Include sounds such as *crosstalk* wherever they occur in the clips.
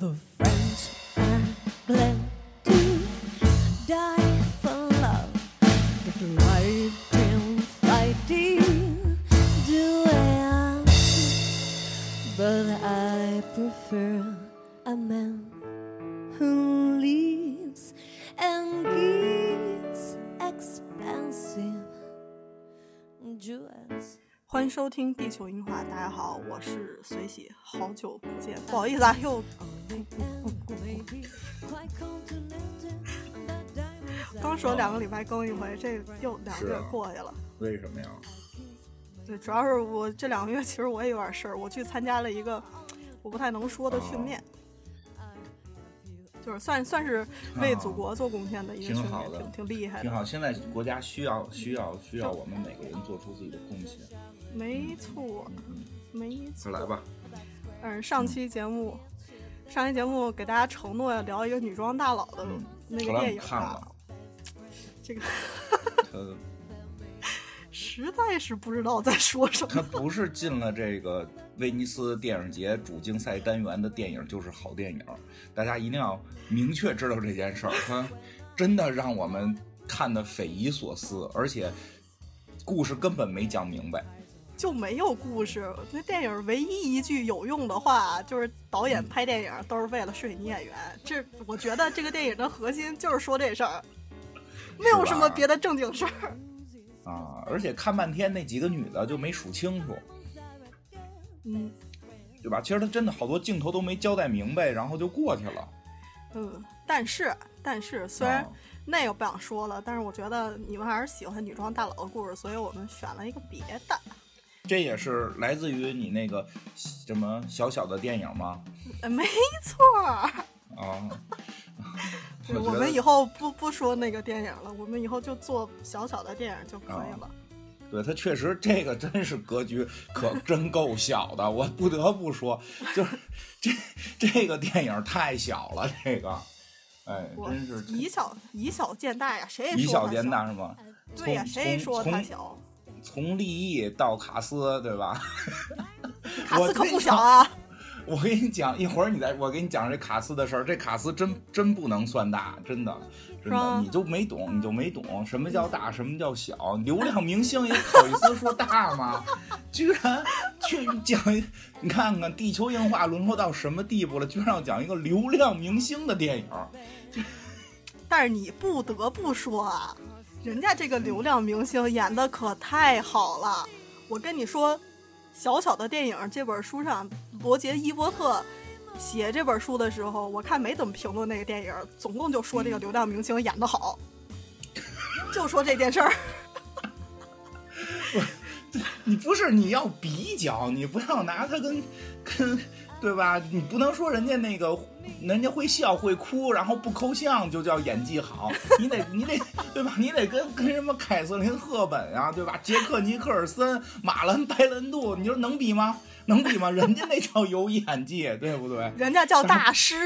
The friends are glad to die for love, but right in fighting duel. But I prefer a man 迎收听《地球樱花》，大家好，我是随喜，好久不见，不好意思啊，又 *laughs* 刚说两个礼拜更一回，这又两个月过去了。为什么呀？对，主要是我这两个月其实我也有点事儿，我去参加了一个我不太能说的训练，就是算算是为祖国做贡献的一个训练，挺好的挺挺厉害的。挺好。现在国家需要需要需要我们每个人做出自己的贡献。没错，嗯没错。嗯，来吧。嗯，上期节目，上期节目给大家承诺要聊一个女装大佬的嗯那个电影了，这个 *laughs* 他实在是不知道在说什么他。不是进了这个威尼斯电影节主竞赛单元的电影就是好电影，大家一定要明确知道这件事儿。他真的让我们看得匪夷所思，而且故事根本没讲明白。就没有故事。那电影唯一一句有用的话，就是导演拍电影都是为了睡女演员。这我觉得这个电影的核心就是说这事儿，没有什么别的正经事儿。*laughs* 啊！而且看半天那几个女的就没数清楚，嗯对吧？其实他真的好多镜头都没交代明白，然后就过去了。嗯，但是但是虽然啊那个不想说了，但是我觉得你们还是喜欢女装大佬的故事，所以我们选了一个别的。这也是来自于你那个什么小小的电影吗？呃没错儿，啊，*laughs* 我我们以后不不说那个电影了，我们以后就做小小的电影就可以了。对他确实这个真是格局可真够小的，我不得不说，就是这这个电影太小了，这个，哎，真是以小以小见大呀，谁也以小见大是吗？对呀，从谁也说他小，从立意到卡斯，对吧？卡斯可不小啊。我跟你讲，一会儿你再我给你讲这卡斯的事儿。这卡斯真真不能算大，真的，真的，你就没懂，你就没懂什么叫大，什么叫小。流量明星也好意思说大吗？居然去讲，你看看地球硬化沦落到什么地步了？居然要讲一个流量明星的电影，但是你不得不说啊，人家这个流量明星演的可太好了。我跟你说，小小的电影这本书上，罗杰·伊伯特写这本书的时候，我看没怎么评论那个电影，总共就说这个流量明星演的好，*laughs* 就说这件事儿。*laughs* 你不是你要比较，你不要拿他跟跟对吧？你不能说人家那个人家会笑会哭，然后不抠像就叫演技好，你得你得对吧？你得跟跟什么凯瑟琳·赫本啊，对吧？杰克·尼克尔森、马兰·白兰度，你说能比吗？能比吗？人家那叫有演技，*laughs* 对不对？人家叫大师，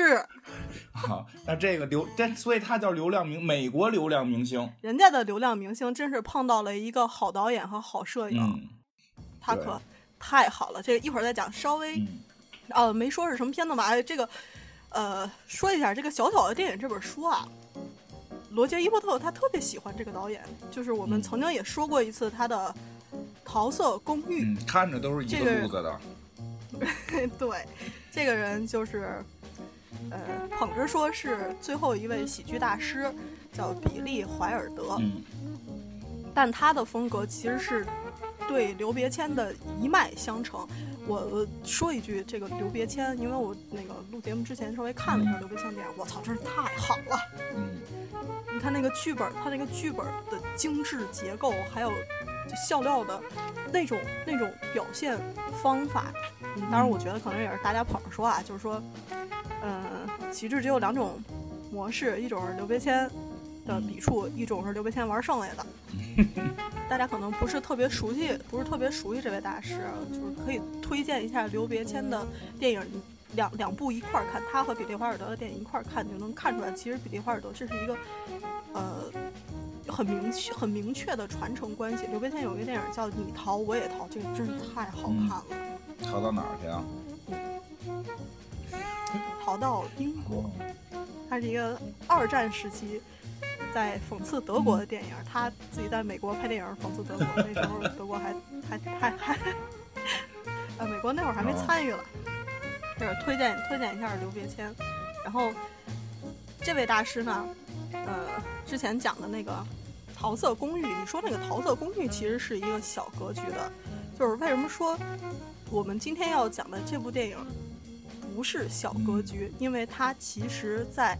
*laughs* 啊，那这个流，这所以他叫流量明，美国流量明星。人家的流量明星真是碰到了一个好导演和好摄影，嗯他可太好了。这个一会儿再讲，稍微嗯呃，没说是什么片子吧？哎这个，呃，说一下这个小小的电影这本书啊，罗杰·伊伯特他特别喜欢这个导演，就是我们嗯曾经也说过一次他的《桃色公寓》嗯，看着都是一这个个路子的。*laughs* 对，这个人就是，呃，捧着说是最后一位喜剧大师，叫比利·怀尔德，嗯但他的风格其实是对刘别谦的一脉相承。我说一句，这个刘别谦，因为我那个录节目之前稍微看了一下刘别谦电影，我操，真是太好了！嗯你看那个剧本，他那个剧本的精致结构，还有就笑料的那种那种表现方法，嗯，当然我觉得可能也是大家捧着说啊，就是说，嗯、喜剧只有两种模式，一种是刘别谦的笔触，一种是刘别谦玩剩下的。*laughs* 大家可能不是特别熟悉，不是特别熟悉这位大师，就是可以推荐一下刘别谦的电影，两两部一块儿看，他和比利华尔德的电影一块儿看，就能看出来，其实比利华尔德这是一个，呃，很明确、很明确的传承关系。刘别谦有一个电影叫《你逃我也逃》，这个真是太好看了。逃到哪儿去啊？逃到英国，它是一个二战时期在讽刺德国的电影。他自己在美国拍电影讽刺德国，那时候德国还还还还，呃，美国那会儿还没参与了。就是推荐推荐一下刘别谦，然后这位大师呢，呃，之前讲的那个桃色公寓，你说那个桃色公寓其实是一个小格局的，就是为什么说我们今天要讲的这部电影不是小格局，因为它其实在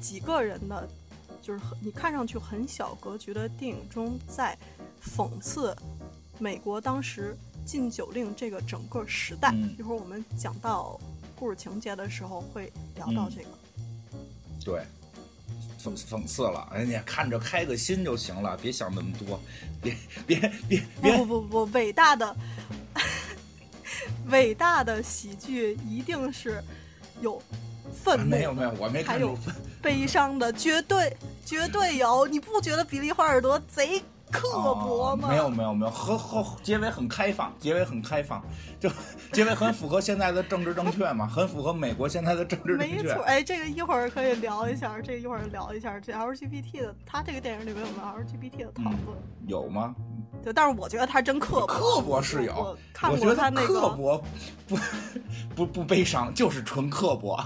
几个人的，就是很你看上去很小格局的电影中，在讽刺美国当时禁酒令这个整个时代。嗯一会儿我们讲到故事情节的时候会聊到这个。对，讽讽刺了，哎你，看着开个心就行了，别想那么多，别别别别不不不不，伟大的 *laughs* 伟大的喜剧一定是有愤怒的，没有没有，我没还有看出分。悲伤的，绝对绝对有。你不觉得比利·华尔德贼刻薄吗？哦没有没有没有，和和结尾很开放，结尾很开放，就 *laughs* 结尾很符合现在的政治正确嘛，很符合美国现在的政治正确没错，。哎，这个一会儿可以聊一下，这个一会儿聊一下这 LGBT 的，他这个电影里面有没有 LGBT 的讨论？有吗？对，但是我觉得他真刻薄，刻薄是有，看我觉得过他那个，刻薄不 *laughs* 不不悲伤，就是纯刻薄。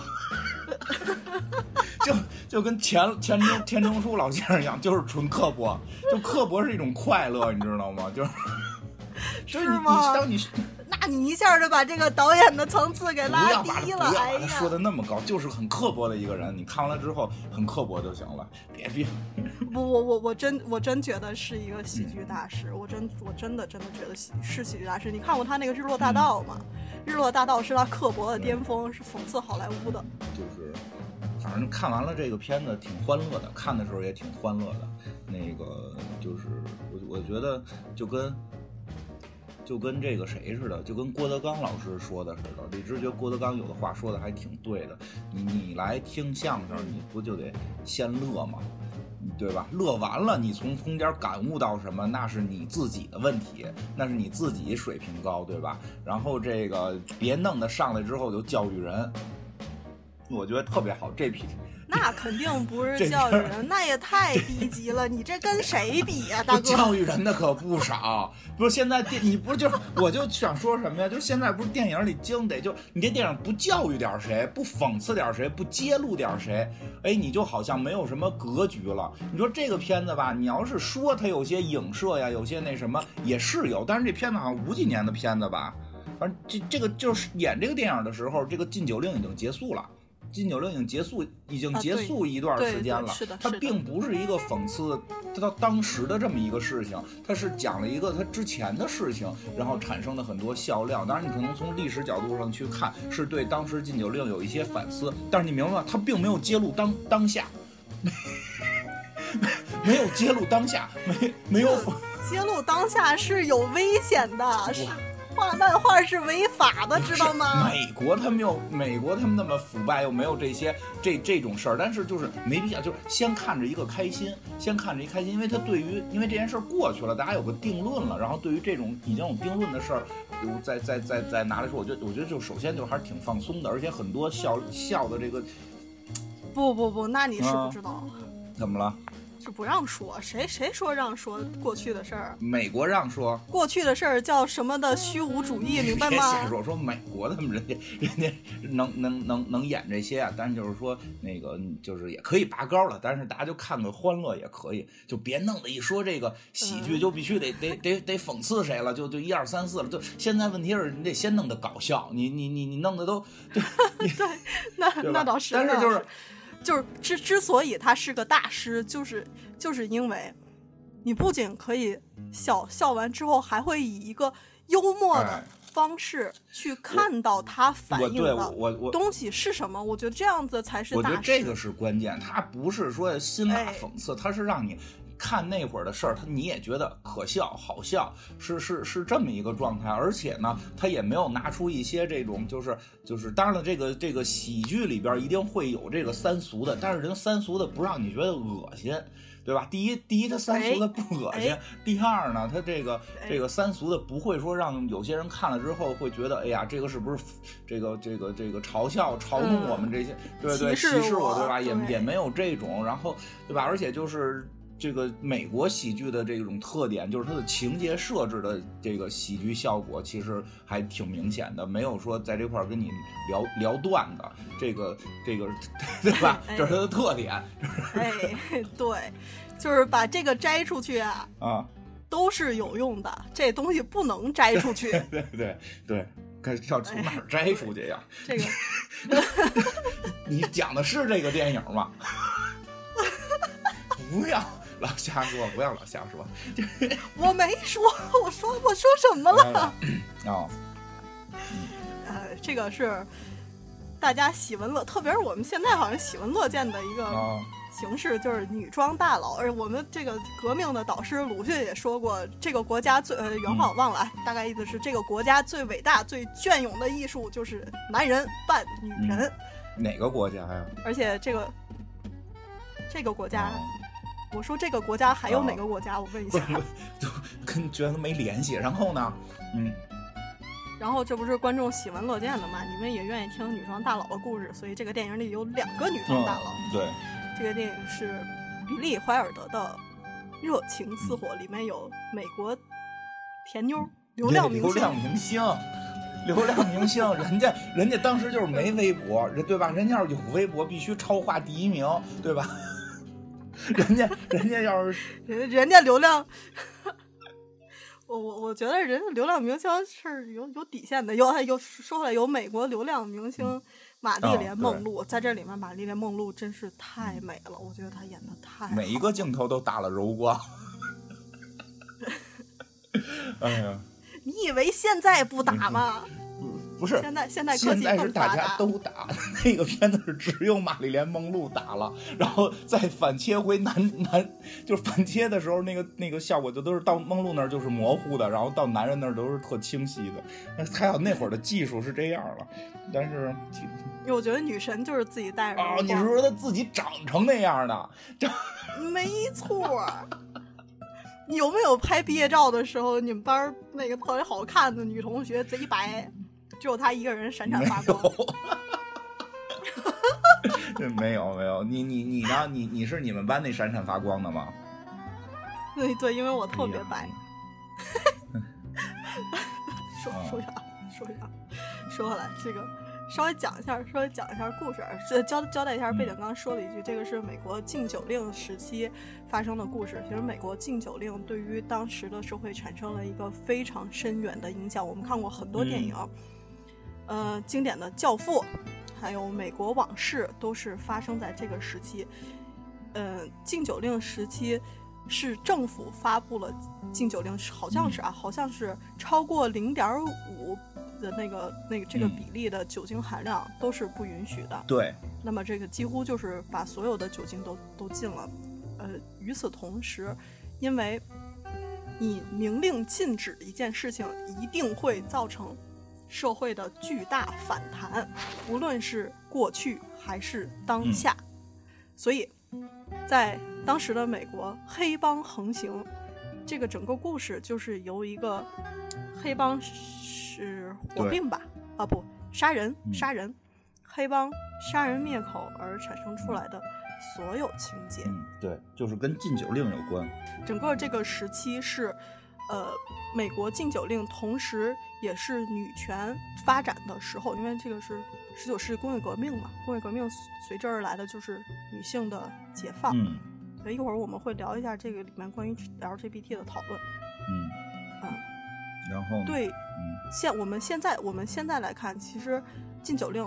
*laughs* 就就跟钱钱钟钱钟书老先生一样，就是纯刻薄，就刻薄是一种快乐，你知道吗？就是 *laughs* 就是你你吗当你 *laughs* 那你一下就把这个导演的层次给拉低了，他不要哎呀，把他说的那么高，就是很刻薄的一个人。你看完了之后很刻薄就行了，别别 *laughs* 不，我我我真我真觉得是一个喜剧大师，我真我真的真的觉得喜是喜剧大师。你看过他那个《日落大道》吗？日落大道》是他刻薄的巅峰，是讽刺好莱坞的。就是，反正看完了这个片子挺欢乐的，看的时候也挺欢乐的。那个就是我我觉得就跟就跟这个谁似的，就跟郭德纲老师说的似的。李直觉得郭德纲有的话说的还挺对的。你你来听相声，你不就得先乐吗？对吧？乐完了，你从中间感悟到什么，那是你自己的问题，那是你自己水平高，对吧？然后这个别弄得上来之后就教育人，我觉得特别好。这批那肯定不是教育人，那也太低级了。你这跟谁比呀、大哥？教育人的可不少。不是现在电，你不是就是，我就想说什么呀？就是现在不是电影里经得，就你这电影不教育点谁，不讽刺点谁，不揭露点谁，哎，你就好像没有什么格局了。你说这个片子吧，你要是说它有些影射呀，有些那什么也是有，但是这片子好像五几年的片子吧，反正这这个就是演这个电影的时候，这个禁酒令已经结束了。禁酒令已经结束，已经结束一段时间了。它并不是一个讽刺他当时的这么一个事情，它是讲了一个他之前的事情，然后产生的很多笑料。当然，你可能从历史角度上去看，是对当时禁酒令有一些反思，但是你明白吗？他并没有揭露当当下，*laughs* 没有揭露当下，没没有揭露当下是有危险的，*laughs* 是画漫画是违法的，知道吗？美国他们又美国他们那么腐败，又没有这些这这种事儿，但是就是没必要，就是先看着一个开心，先看着一开心，因为他对于因为这件事儿过去了，大家有个定论了，然后对于这种已经有定论的事儿，比如再再再再拿来说，我觉得我觉得就首先就还是挺放松的，而且很多笑笑的这个不不不，那你是啊不知道，怎么了？是不让说，谁谁说让说过去的事儿？美国让说，过去的事儿叫什么的虚无主义，明白 *laughs* 吗瞎？说，说美国他们人家人家能能能能演这些啊，但是就是说那个就是也可以拔高了，但是大家就看个欢乐也可以，就别弄得一说这个喜剧嗯就必须得得得得讽刺谁了，就就一二三四了，就现在问题是你得先弄得搞笑，你你你你弄得都 *laughs* 那对那那倒是，但是就是是就是之之所以他是个大师，就是就是因为你不仅可以笑笑完之后，还会以一个幽默的哎方式去看到他反映的我我我东西是什么。我觉得这样子才是我觉大师。得这个是关键，他不是说辛辣哎讽刺，他是让你看那会儿的事儿，他你也觉得可笑、好笑，是是是这么一个状态。而且呢，他也没有拿出一些这种，就是就是，当然了，这个这个喜剧里边一定会有这个三俗的，但是人三俗的不让你觉得恶心。对吧？第一，第一，他三俗的不恶心；哎第二呢，他这个哎这个三俗的不会说让有些人看了之后会觉得，哎呀，这个是不是这个这个这个嘲笑、嘲弄嗯我们这些？对对，歧视我，对吧？也也没有这种，然后对吧？而且就是这个美国喜剧的这种特点，就是它的情节设置的这个喜剧效果其实还挺明显的，没有说在这块儿跟你聊聊段子，这个这个对吧？哎这是它的特点哎，对，就是把这个摘出去啊，啊。都是有用的，这东西不能摘出去。对对对，该要从哪儿摘出去呀？这个 *laughs* 你讲的是这个电影吗？*laughs* 不要老瞎说，不要老瞎说。*laughs* 我没说，我说我说什么了？哦，呃，这个是大家喜闻乐，特别是我们现在好像喜闻乐见的一个哦，形式，就是女装大佬。而我们这个革命的导师鲁迅也说过，这个国家最呃原话我忘了，啊，大概意思是这个国家最伟大、最隽永的艺术就是男人扮女人，哪个国家呀？而且这个这个国家。哦我说这个国家还有哦哪个国家？我问一下。就跟觉得没联系。然后呢，嗯，然后这不是观众喜闻乐见的嘛？你们也愿意听女装大佬的故事，所以这个电影里有两个女装大佬。嗯对，这个电影是比利·怀尔德的《热情似火》，里面有美国甜妞、流量明星。流量明星。流量明星，人家人家当时就是没微博，人对吧？人家要是有微博，必须超话第一名，对吧？人家人家要是 *laughs* 人人家流量，*laughs* 我我我觉得人家流量明星是有有底线的，有有说回来有美国流量明星玛丽莲哦梦露，在这里面玛丽莲梦露真是太美了，我觉得她演的太每一个镜头都打了柔光。*laughs* 哎呀，你以为现在不打吗？不是，现在现在科现技在是大家。都打，那个片子是只有玛丽莲梦露打了，然后再反切回男男，就是反切的时候，那个那个效果就都是到梦露那儿就是模糊的，然后到男人那儿都是特清晰的。那还有那会儿的技术是这样了，但是 *laughs* 我觉得女神就是自己带着啊，你是说她自己长成那样的？*laughs* 这 *laughs* 没错儿。有没有拍毕业照的时候，你们班儿那个特别好看的女同学贼白，只有他一个人闪闪发光？*laughs* 有，没有没有，你你你呢？你你是你们班那闪闪发光的吗？对对，因为我特别白。说啊说啥？说啥？说回来，这个稍微讲一下，稍微讲一下故事，这交交代一下背景。刚刚说了一句，这个是美国禁酒令时期发生的故事。其实，美国禁酒令对于当时的社会产生了一个非常深远的影响。我们看过很多电影，呃，经典的《教父》，还有《美国往事》，都是发生在这个时期。呃，禁酒令时期是政府发布了禁酒令，好像是啊，好像是超过零点五的那个那个这个嗯比例的酒精含量都是不允许的。对，那么这个几乎就是把所有的酒精都都禁了。呃，与此同时，因为你明令禁止一件事情，一定会造成社会的巨大反弹，无论是过去还是当下。所以，在当时的美国，黑帮横行，这个整个故事就是由一个黑帮是火并吧？啊不，杀人嗯杀人，黑帮杀人灭口而产生出来的所有情节。嗯，对，就是跟禁酒令有关。整个这个时期是，呃，美国禁酒令，同时也是女权发展的时候，因为这个是十九世纪工业革命嘛，工业革命随之而来的就是女性的解放。嗯所以一会儿我们会聊一下这个里面关于 LGBT 的讨论。嗯嗯，然后对，嗯现我们现在我们现在来看，其实禁酒令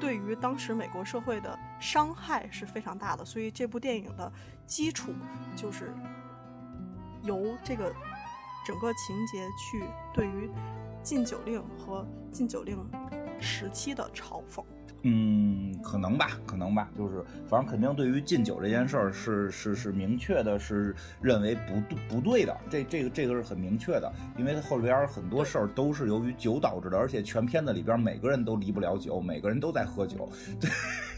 对于当时美国社会的伤害是非常大的，所以这部电影的基础就是由这个整个情节去对于禁酒令和禁酒令时期的嘲讽。嗯，可能吧，可能吧，就是反正肯定对于禁酒这件事儿是是是明确的，是认为不不对的，这这个这个是很明确的，因为它后边很多事儿都是由于酒导致的，而且全片子里边每个人都离不了酒，每个人都在喝酒，对，*laughs*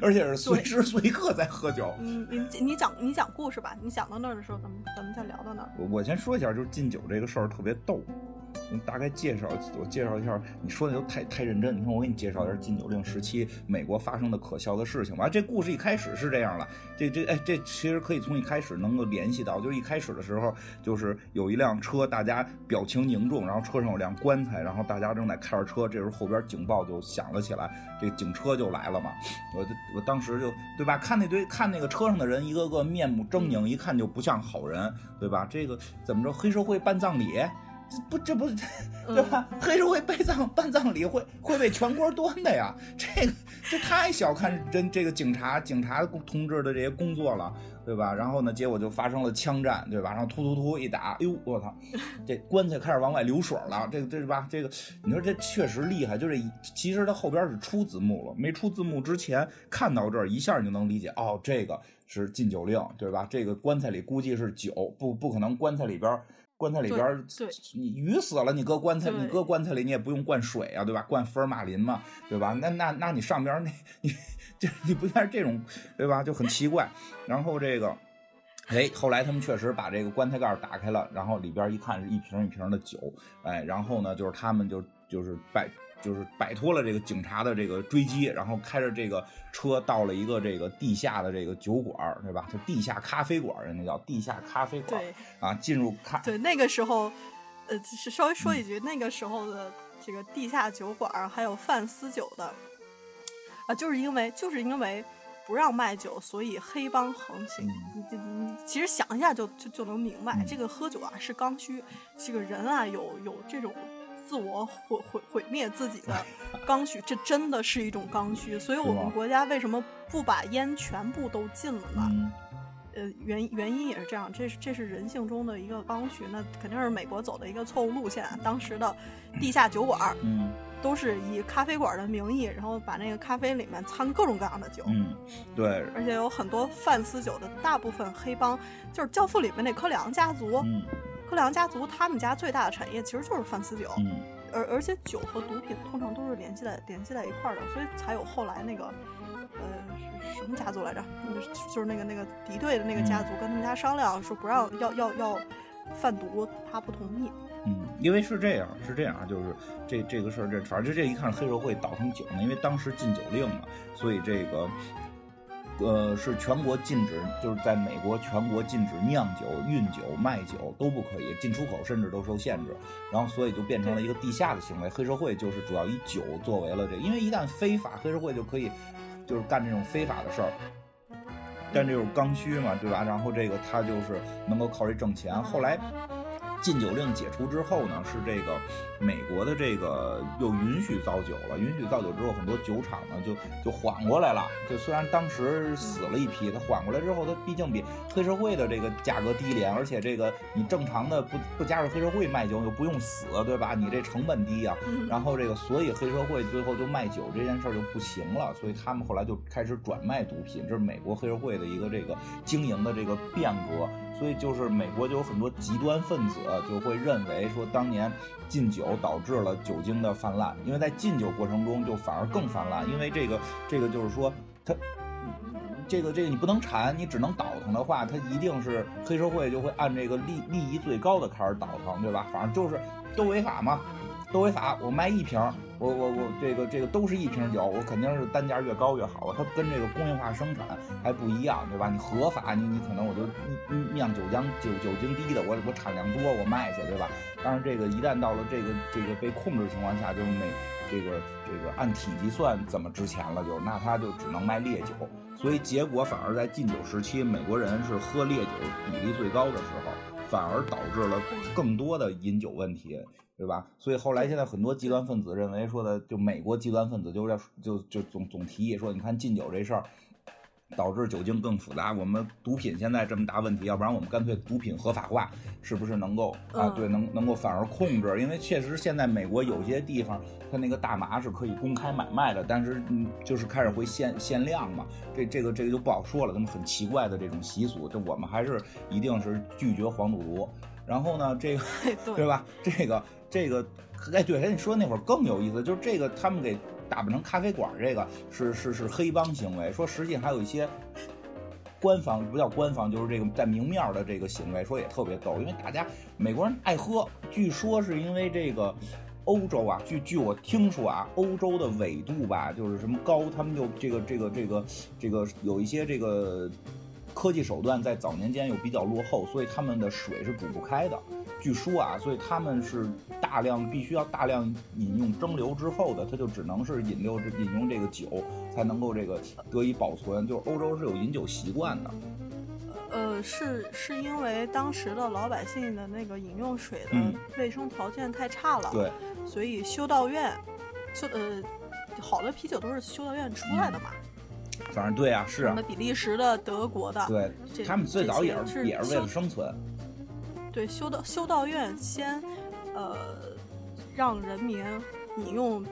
而且是随时随刻在喝酒。嗯，你你讲你讲故事吧，你讲到那儿的时候，咱们咱们再聊到那儿。我我先说一下，就是敬酒这个事儿特别逗。大概介绍，我介绍一下。你说的都太太认真。你看，我给你介绍一下禁酒令时期美国发生的可笑的事情吧。这故事一开始是这样的，这这哎，这其实可以从一开始能够联系到，就是一开始的时候，就是有一辆车，大家表情凝重，然后车上有辆棺材，然后大家正在开着车，这时候后边警报就响了起来，这警车就来了嘛。我我当时就对吧？看那堆看那个车上的人，一个个面目狰狞，一看就不像好人，对吧？这个怎么着？黑社会办葬礼？这不，这不，*laughs* 对吧？黑社会办葬办葬礼会会被全国端的呀！这个这太小看人这个警察警察同志的这些工作了，对吧？然后呢，结果就发生了枪战，对吧？然后突突突一打，哎呦，我操！*laughs* 这棺材开始往外流水了，这个这是吧？这个你说这确实厉害，就是其实它后边是出字幕了，没出字幕之前看到这儿一下你就能理解，哦，这个是禁酒令，对吧？这个棺材里估计是酒，不不可能棺材里边。棺材里边，你鱼死了，你搁棺材，你搁棺材里，你也不用灌水啊，对吧？灌福尔马林嘛，对吧？那那那你上边那，你就你不像是这种，对吧？就很奇怪。然后这个，哎，后来他们确实把这个棺材盖打开了，然后里边一看是一瓶一瓶的酒，哎，然后呢，就是他们就就是摆。就是摆脱了这个警察的这个追击，然后开着这个车到了一个这个地下的这个酒馆，对吧？就地下咖啡馆，人家叫地下咖啡馆。对啊，进入咖。对，那个时候，呃，是稍微说一句，那个时候的这个地下酒馆还有贩私酒的，啊，就是因为就是因为不让卖酒，所以黑帮横行。你你你，其实想一下就就就能明白，这个喝酒啊是刚需，这个人啊有有这种。自我毁毁毁灭自己的刚需，这真的是一种刚需。所以我们国家为什么不把烟全部都禁了呢？呃，原原因也是这样，这是这是人性中的一个刚需。那肯定是美国走的一个错误路线。当时的地下酒馆，嗯，都是以咖啡馆的名义，然后把那个咖啡里面掺各种各样的酒，嗯，对。而且有很多贩私酒的，大部分黑帮就是《教父》里面那科里昂家族，嗯。科良家族他们家最大的产业其实就是贩私酒，嗯，而而且酒和毒品通常都是联系在联系在一块儿的，所以才有后来那个，呃，什么家族来着？就是那个那个敌对的那个家族跟他们家商量说不让要要要贩毒，他不同意。嗯，因为是这样，是这样啊，就是这这个事儿，这反正这一看黑社会倒腾酒呢，因为当时禁酒令嘛，所以这个。呃，是全国禁止，就是在美国全国禁止酿酒、运酒、卖酒都不可以，进出口甚至都受限制。然后，所以就变成了一个地下的行为。黑社会就是主要以酒作为了这，因为一旦非法，黑社会就可以就是干这种非法的事儿，但这种刚需嘛，对吧？然后这个他就是能够靠这挣钱。后来。禁酒令解除之后呢，是这个美国的这个又允许造酒了。允许造酒之后，很多酒厂呢就就缓过来了。就虽然当时死了一批，它缓过来之后，它毕竟比黑社会的这个价格低廉，而且这个你正常的不不加入黑社会卖酒又不用死，对吧？你这成本低啊。然后这个所以黑社会最后就卖酒这件事儿就不行了，所以他们后来就开始转卖毒品。这是美国黑社会的一个这个经营的这个变革。所以就是美国就有很多极端分子就会认为说，当年禁酒导致了酒精的泛滥，因为在禁酒过程中就反而更泛滥，因为这个这个就是说，它这个这个你不能产，你只能倒腾的话，它一定是黑社会就会按这个利利益最高的开始倒腾，对吧？反正就是都违法嘛。都违法，我卖一瓶，我我我这个这个都是一瓶酒，我肯定是单价越高越好。它跟这个工业化生产还不一样，对吧？你合法，你你可能我就酿酒浆酒酒精低的，我我产量多，我卖去，对吧？但是这个一旦到了这个这个被控制情况下，就是每这个这个按体积算怎么值钱了，就那他就只能卖烈酒。所以结果反而在禁酒时期，美国人是喝烈酒比例最高的时候，反而导致了更多的饮酒问题。对吧？所以后来现在很多极端分子认为说的，就美国极端分子就要就就总总提议说，你看禁酒这事儿，导致酒精更复杂。我们毒品现在这么大问题，要不然我们干脆毒品合法化，是不是能够啊？嗯对，能能够反而控制？因为确实现在美国有些地方，它那个大麻是可以公开买卖的，但是嗯，就是开始会限限量嘛。这这个这个就不好说了，那么很奇怪的这种习俗，这我们还是一定是拒绝黄赌毒。然后呢，这个。*laughs* 对对吧？这个这个，哎，对，哎，你说那会儿更有意思，就是这个他们给打扮成咖啡馆，这个是是是黑帮行为。说实际还有一些官方不叫官方，就是这个在明面的这个行为，说也特别逗，因为大家美国人爱喝，据说是因为这个。欧洲啊，据据我听说啊，欧洲的纬度吧，就是什么高，他们就这个这个这个这个有一些这个科技手段在早年间又比较落后，所以他们的水是煮不开的。据说啊，所以他们是大量必须要大量饮用蒸馏之后的，它就只能是饮料饮用这个酒才能够这个得以保存。就是欧洲是有饮酒习惯的，呃，是是因为当时的老百姓的那个饮用水的嗯卫生条件太差了，对，所以修道院，修呃，好的啤酒都是修道院出来的嘛，反正对啊，是啊什么，比利时的、德国的，对他们最早也是也是为了生存，对，修道修道院先，呃，让人民饮用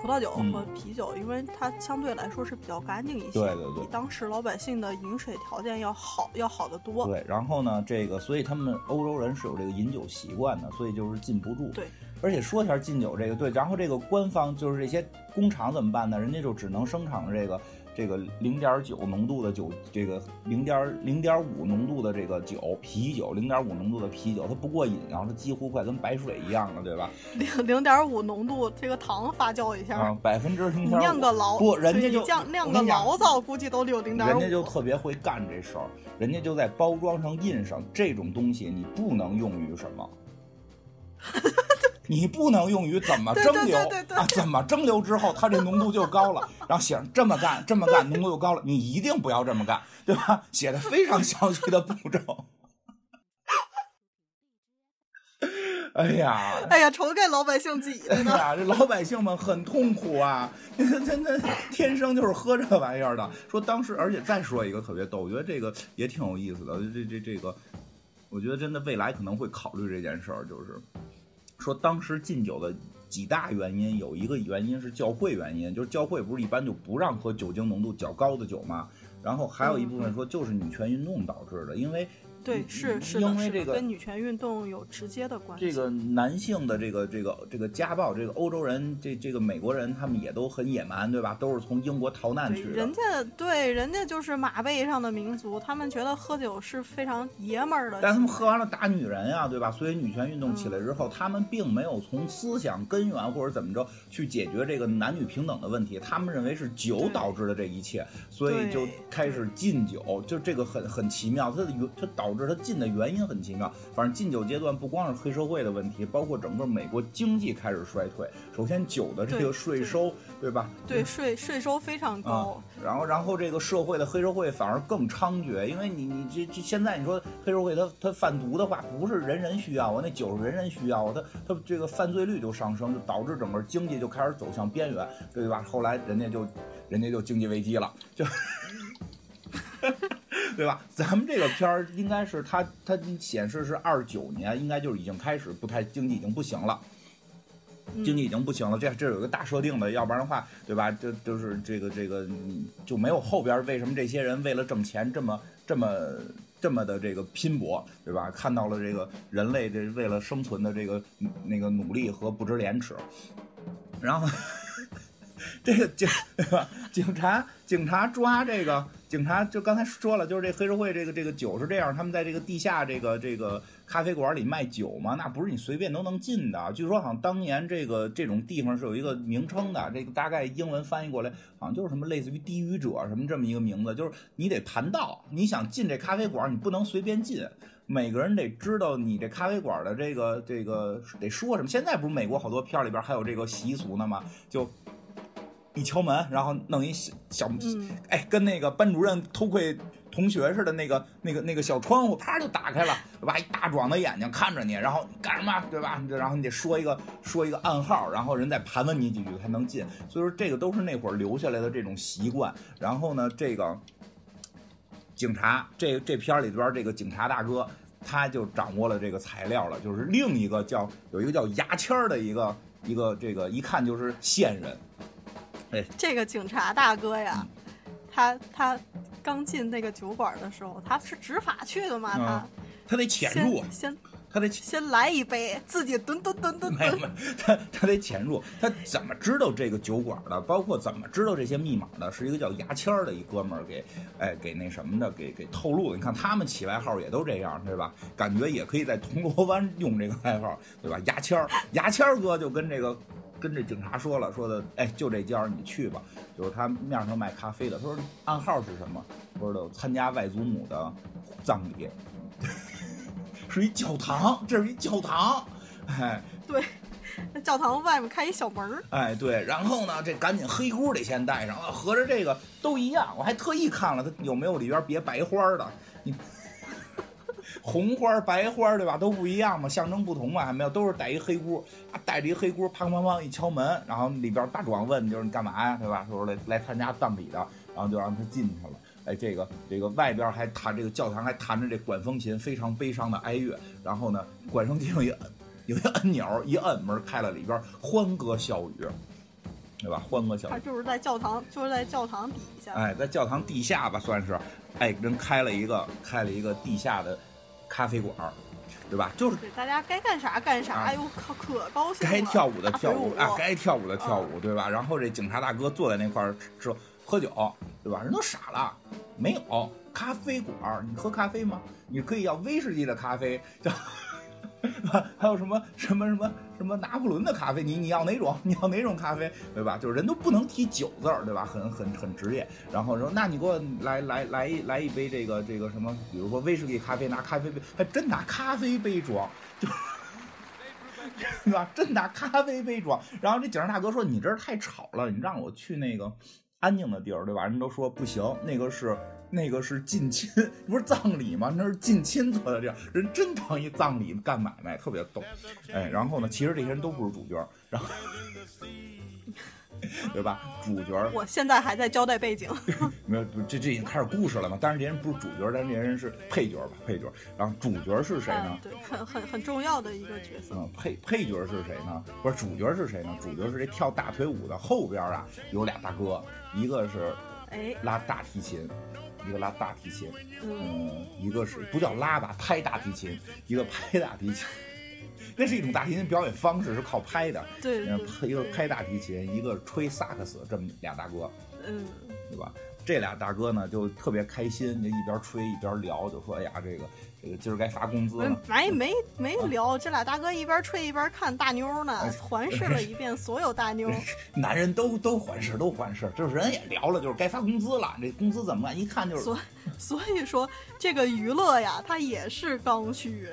葡萄酒嗯和啤酒，因为它相对来说是比较干净一些，对对对比当时老百姓的饮水条件要好要好得多。对，然后呢，这个所以他们欧洲人是有这个饮酒习惯的，所以就是禁不住。对，而且说一下禁酒这个，对，然后这个官方就是这些工厂怎么办呢？人家就只能生产这个这个零点九浓度的酒，这个零点零点五浓度的这个酒啤酒，零点五浓度的啤酒，它不过瘾，然后它几乎快跟白水一样了，对吧？*laughs* 零零点五浓度，这个糖发酵一下，啊，百分之零你点酿个醪，不，人家就你酿酿个醪糟，估计都有零点五。人家就特别会干这事儿，人家就在包装上印上这种东西，你不能用于什么？*laughs* 你不能用于怎么蒸馏啊？怎么蒸馏之后它这浓度就高了，然后写上这么干这么干浓度就高了，你一定不要这么干，对吧？写的非常详细的步骤。*laughs* 哎呀，哎呀，愁给老百姓挤的呢。哎呀，这老百姓们很痛苦啊！真的天生就是喝这玩意儿的。说当时，而且再说一个特别逗，我觉得这个也挺有意思的。这这这个，我觉得真的未来可能会考虑这件事儿，就是说当时禁酒的几大原因，有一个原因是教会原因，就是教会不是一般就不让喝酒精浓度较高的酒嘛。然后还有一部分说就是女权运动导致的，因为对，是是因为这个跟女权运动有直接的关系。这个男性的这个这个这个家暴，这个欧洲人，这这个美国人，他们也都很野蛮，对吧？都是从英国逃难，去的人。家对人家就是马背上的民族，他们觉得喝酒是非常爷们儿的。但他们喝完了打女人呀，对吧？所以女权运动起来之后，他们并没有从思想根源或者怎么着去解决这个男女平等的问题，他们认为是酒导致的这一切，所以就开始禁酒，就这个很很奇妙，它的原它导致它禁的原因很奇妙。反正禁酒阶段不光是黑社会的问题，包括整个美国经济开始衰退。首先酒的这个税收，对吧？对税税收非常啊高，，然后然后这个社会的黑社会反而更猖獗，因为你你这这现在你说黑社会他他贩毒的话，不是人人需要啊，那酒是人人需要啊，他他这个犯罪率就上升，就导致整个经济就开始走向边缘，对吧？后来人家就人家就经济危机了，就。*laughs* 对吧？咱们这个片儿应该是它它显示是二九年，应该就是已经开始不太经济已经不行了。嗯经济已经不行了，这这有一个大设定的，要不然的话，对吧？就就是这个这个嗯就没有后边为什么这些人为了挣钱这么这么这么的这个拼搏，对吧？看到了这个人类这为了生存的这个嗯那个努力和不知廉耻，然后这个警？*laughs* 警察警察抓这个警察就刚才说了，就是这黑社会这个这个酒是这样，他们在这个地下这个这个咖啡馆里卖酒嘛，那不是你随便都能进的。据说好像当年这个这种地方是有一个名称的，这个大概英文翻译过来好像就是什么类似于低语者什么这么一个名字，就是你得盘道，你想进这咖啡馆，你不能随便进。每个人得知道你这咖啡馆的这个这个得说什么。现在不是美国好多片里边还有这个习俗呢吗？就一敲门，然后弄一小小，嗯哎，跟那个班主任偷窥同学似的，那个那个那个小窗户，啪就打开了，对吧？一大壮的眼睛看着你，然后你干什么，对吧？然后你得说一个说一个暗号，然后人再盘问你几句才能进。所以说这个都是那会儿留下来的这种习惯。然后呢，这个。警察这这片里边这个警察大哥，他就掌握了这个材料了，就是另一个叫有一个叫牙签儿的一个一个这个一看就是线人，这个警察大哥呀，嗯他他刚进那个酒馆的时候，他是执法去的嘛，他啊他得潜入，先先他得先来一杯，自己吨吨吨吨吨没有没，有，他他得潜入，他怎么知道这个酒馆的？包括怎么知道这些密码的？是一个叫牙签儿的一哥们儿给，哎，给那什么的，给给透露的。你看他们起外号也都这样，对吧？感觉也可以在铜锣湾用这个外号，对吧？牙签儿，牙签儿哥就跟这个跟这警察说了，说的，哎，就这家儿你去吧。就是他面上卖咖啡的，他说暗号是什么？不知道参加外祖母的葬礼，*laughs* 是一教堂，这是一教堂，哎。对，那教堂外面开一小门儿，哎，对，然后呢，这赶紧黑箍得先带上啊，合着这个都一样。我还特意看了它有没有里边别白花的，你红花、白花，对吧？都不一样嘛，象征不同嘛，还没有，都是带一黑箍啊，带着一黑箍，砰砰砰一敲门，然后里边大壮问就是你干嘛呀，对吧？说来来参加葬礼的，然后就让他进去了。哎，这个这个外边还弹这个教堂还弹着这管风琴，非常悲伤的哀乐。然后呢，管风琴有一有一按钮，一摁门开了，里边欢歌笑语，对吧？欢歌笑语。他就是在教堂，就是在教堂底下。哎，在教堂地下吧，算是，哎，人开了一个开了一个地下的咖啡馆儿，对吧？就是，大家该干啥干啥，啊哎呦靠，可高兴了。该跳舞的跳舞啊，该跳舞的跳舞，对吧？然后这警察大哥坐在那块儿吃喝酒，对吧？人都傻了，没有咖啡馆儿，你喝咖啡吗？你可以要威士忌的咖啡，叫。*laughs* 还有什么什么什么什么拿破仑的咖啡，你你要哪种？你要哪种咖啡，对吧？就是人都不能提酒字儿，对吧？很很很职业。然后说，那你给我来来来一来一杯这个这个什么，比如说威士忌咖啡，拿咖啡杯，还真拿咖啡杯装，就。*laughs* 对吧？真拿咖啡杯装。然后这警察大哥说：“你这儿太吵了，你让我去那个安静的地儿，对吧？”人都说不行，那个是那个是近亲，*laughs* 不是葬礼吗？那是近亲做的地儿，人真当一葬礼干买卖，特别逗。哎，然后呢，其实这些人都不是主角，然后。*laughs* 对吧？主角我现在还在交代背景。*laughs* 没有，这这已经开始故事了嘛？但是这人不是主角，但是这人是配角吧？配角。然后主角是谁呢嗯？？对，很很很重要的一个角色。嗯，配配角是谁呢？不是主角是谁呢？主角是这跳大腿舞的后边啊，有俩大哥，一个是哎，拉大提琴，一个拉大提琴，嗯，嗯，一个是不叫拉吧，拍大提琴，一个拍大提琴。*laughs* 那是一种大提琴表演方式，是靠拍的。嗯，对一个拍大提琴，一个吹萨克斯，这么俩大哥。嗯，对吧？这俩大哥呢就特别开心，就一边吹一边聊，就说：“哎呀，这个今儿该发工资了。没没没聊，这俩大哥一边吹一边看大妞呢哎，环视了一遍所有大妞。*laughs* 男人都都环视，都环视，就是人也聊了，就是该发工资了，这工资怎么办？一看就是所所以说，这个娱乐呀，它也是刚需，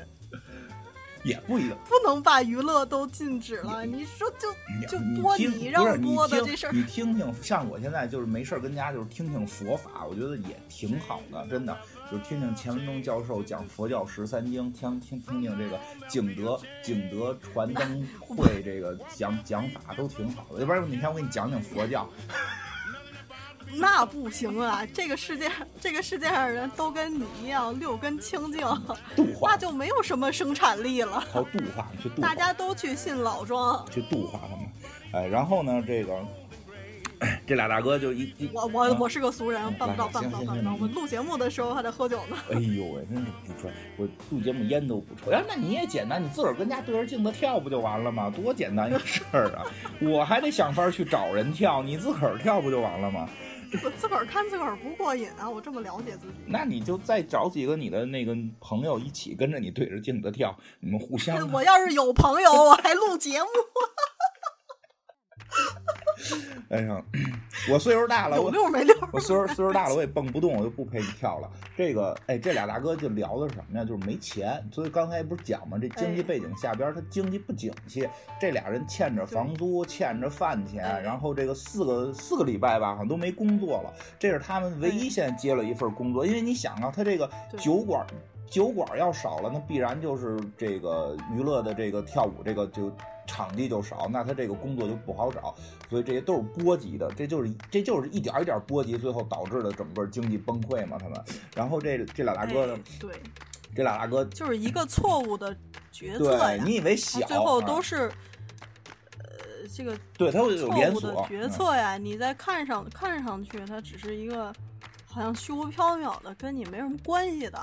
*laughs* 也不一定。不能把娱乐都禁止了。你说就就播听你让播的这事儿，你听听，像我现在就是没事儿跟家就是听听佛法，我觉得也挺好的，真的。就听听钱文忠教授讲佛教十三经，听听听听这个景德景德传灯会这个讲讲法都挺好的。要不然哪天我给你讲讲佛教，那不行啊！这个世界这个世界上人都跟你一样六根清净，度化那就没有什么生产力了。靠度化，去度化大。家都去信老庄，去度化他们。哎，然后呢，这个哎 *clears throat* 这俩大哥就一一我我啊我是个俗人，办不到，办不到，办不到。行我录节目的时候还得喝酒呢。哎呦喂，真是不吹！我录节目烟都不抽。哎，那你也简单，你自个儿跟家对着镜子跳不就完了吗？多简单一个事儿啊！我还得想法儿去找人跳，你自个儿跳不就完了吗？我 *laughs* 自个儿看自个儿不过瘾啊！我这么了解自己，那你就再找几个你的那个朋友一起跟着你对着镜子跳，你们互相 *laughs* 我要是有朋友，我还录节目。*laughs* *laughs* 哎呀，我岁数大了，有我溜没溜？我岁数岁数大了，我也蹦不动，我就不陪你跳了。这个，哎，这俩大哥就聊的是什么呀？就是没钱。所以刚才不是讲吗？这经济哎背景下边，他经济不景气，这俩人欠着房租，欠着饭钱，哎然后这个四个四个礼拜吧，好像都没工作了。这是他们唯一现在接了一份工作，因为你想啊，他这个酒馆。酒馆要少了，那必然就是这个娱乐的这个跳舞这个就场地就少，那他这个工作就不好找，所以这些都是波及的，这就是这就是一点一点波及，最后导致的整个经济崩溃嘛，他们。然后这这俩大哥呢哎，对，这俩大哥就是一个错误的决策呀对，你以为他小，最后啊都是，呃，这个对他会有连错误的决嗯策呀，你在看上看上去它只是一个好像虚无缥缈的，跟你没什么关系的，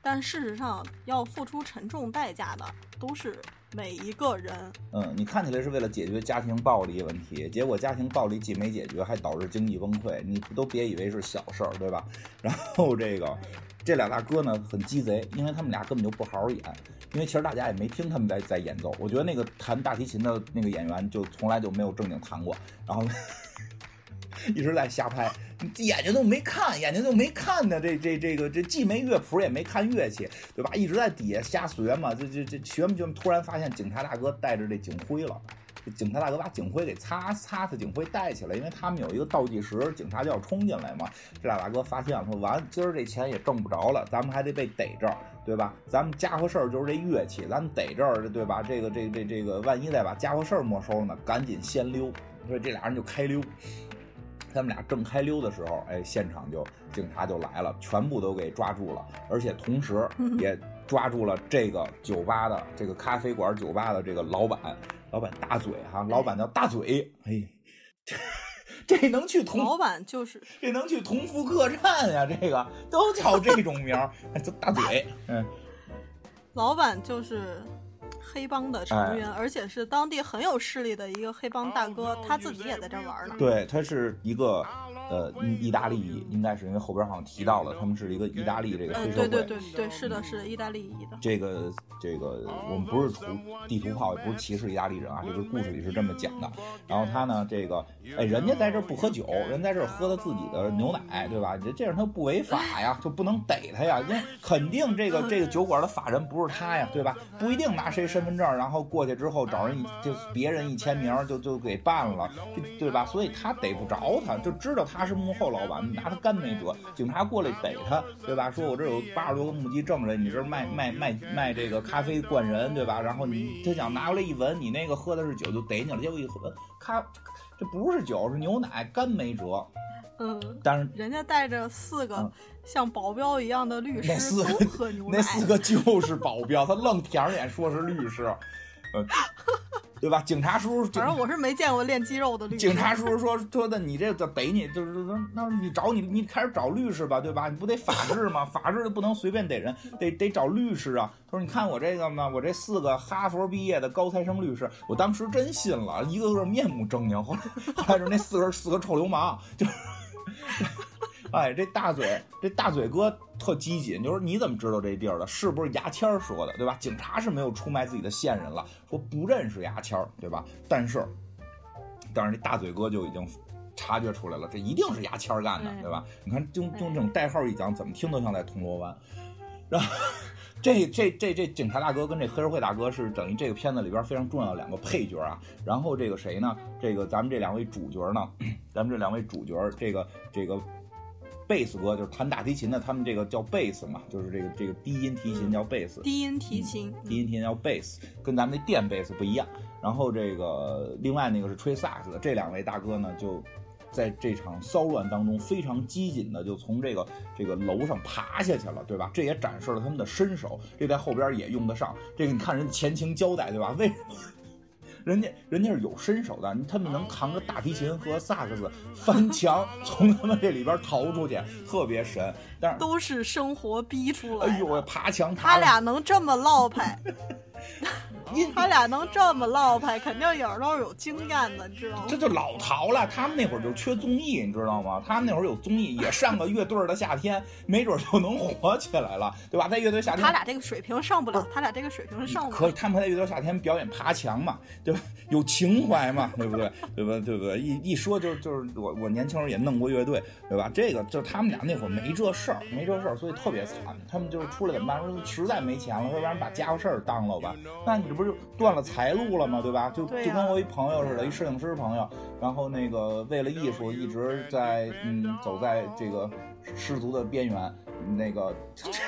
但事实上要付出沉重代价的都是每一个人。嗯，你看起来是为了解决家庭暴力问题，结果家庭暴力既没解决，还导致经济崩溃。你都别以为是小事儿，对吧？*laughs* 然后这个这俩大哥呢很鸡贼，因为他们俩根本就不好好演，因为其实大家也没听他们在在演奏。我觉得那个弹大提琴的那个演员就从来就没有正经弹过，然后 *laughs* 一直在瞎拍，你眼睛都没看，眼睛都没看呢。这这这个这既没乐谱也没看乐器，对吧？一直在底下瞎学嘛。这这这学嘛，就突然发现警察大哥带着这警徽了。警察大哥把警徽给擦擦擦，警徽带起来，因为他们有一个倒计时，警察就要冲进来嘛。这俩大哥发现，说完今儿这钱也挣不着了，咱们还得被逮着，对吧？咱们家伙事儿就是这乐器，咱们逮这儿，对吧？这个这这这个，万一再把家伙事儿没收了呢，赶紧先溜。所以这俩人就开溜。他们俩正开溜的时候，哎，现场就警察就来了，全部都给抓住了，而且同时也抓住了这个酒吧的这个咖啡馆酒吧的这个老板，老板大嘴哈，老板叫大嘴，哎，这这能去同老板就是这能去同福客栈呀，这个都叫这种名儿，哎，叫大嘴，*laughs* 嗯，老板就是黑帮的哎成员，而且是当地很有势力的一个黑帮大哥，他自己也在这玩呢。对，他是一个呃意意大利，应该是因为后边好像提到了，他们是一个意大利这个呃，黑社会。对对对对，是的，是的，意大利裔的。这个这个，我们不是图地图炮，也不是歧视意大利人啊，这个故事里是这么讲的。然后他呢，这个哎，人家在这儿不喝酒，人在这儿喝的自己的牛奶，对吧？这这样他不违法呀，就不能逮他呀，因为肯定这个这个酒馆的法人不是他呀，对吧？不一定拿谁身身份证，然后过去之后找人就别人一签名就就给办了，对对吧？所以他逮不着他，就知道他是幕后老板，拿他干没辙。警察过来逮他，对吧？说我这有八十多个目击证人，你这卖卖卖卖这个咖啡灌人，对吧？然后你他想拿过来一闻，你那个喝的是酒，就逮你了。结果一喝咖，这不是酒，是牛奶，干没辙。嗯，但是人家带着四个嗯像保镖一样的律师那四个喝牛奶那，四个就是保镖，他愣舔着脸说是律师，呃，*laughs* 对吧？警察叔叔，反正我是没见过练肌肉的律师。警察叔叔说说的你这个逮你就是说那你找你你开始找律师吧，对吧？你不得法治吗？*laughs* 法治就不能随便逮人，得得找律师啊。他说你看我这个嘛，我这四个哈佛毕业的高材生律师，我当时真信了，一个个面目狰狞。后来后来说那四个四个臭流氓，就。哎，这大嘴，这大嘴哥特机警，就是你怎么知道这地儿的？是不是牙签儿说的，对吧？警察是没有出卖自己的线人了，说不认识牙签儿，对吧？但是，但是这大嘴哥就已经察觉出来了，这一定是牙签儿干的，嗯对吧？你看，就就这种代号一讲，怎么听都像在铜锣湾。然后，这这这这警察大哥跟这黑社会大哥是等于这个片子里边非常重要的两个配角啊。然后这个谁呢？这个咱们这两位主角呢？*clears throat* 咱们这两位主角，这个这个贝斯哥就是弹大提琴的，他们这个叫贝斯嘛，就是这个这个低音提琴叫贝斯。低音提琴，低音提琴叫贝斯，跟咱们那电贝斯不一样。然后这个另外那个是吹萨克斯的，这两位大哥呢就在这场骚乱当中非常机警的就从这个这个楼上爬下去了，对吧？这也展示了他们的身手，这在后边也用得上。这个你看人家前情交代，对吧？为什么？人家人家是有身手的，他们能扛着大提琴和萨克斯 *laughs* 翻墙从他们这里边逃出去，特别神。但是，都是生活逼出来的。哎呦，我爬墙爬他俩能这么落派，因他俩能这么唠派，肯定也是都是有经验的，你知道吗这？就老淘了。他们那会儿就缺综艺，你知道吗？他们那会儿有综艺，也上个乐队的夏天，没准就能火起来了，对吧？在乐队夏天，他俩这个水平上不了，他俩这个水平是上不可以，他们在乐队夏天表演爬墙嘛，对吧？有情怀嘛，对不对？对吧？对不对？一一说就就是我我年轻时候也弄过乐队，对吧？这个就他们俩那会儿没这事儿，没这事儿，所以特别惨。他们就是出来怎么办？说实在没钱了，要不然把家伙事儿当了吧？那你这不是断了财路了吗？对吧？就就跟我一朋友似的，一摄影师朋友，然后那个为了艺术一直在嗯走在这个失足的边缘，那个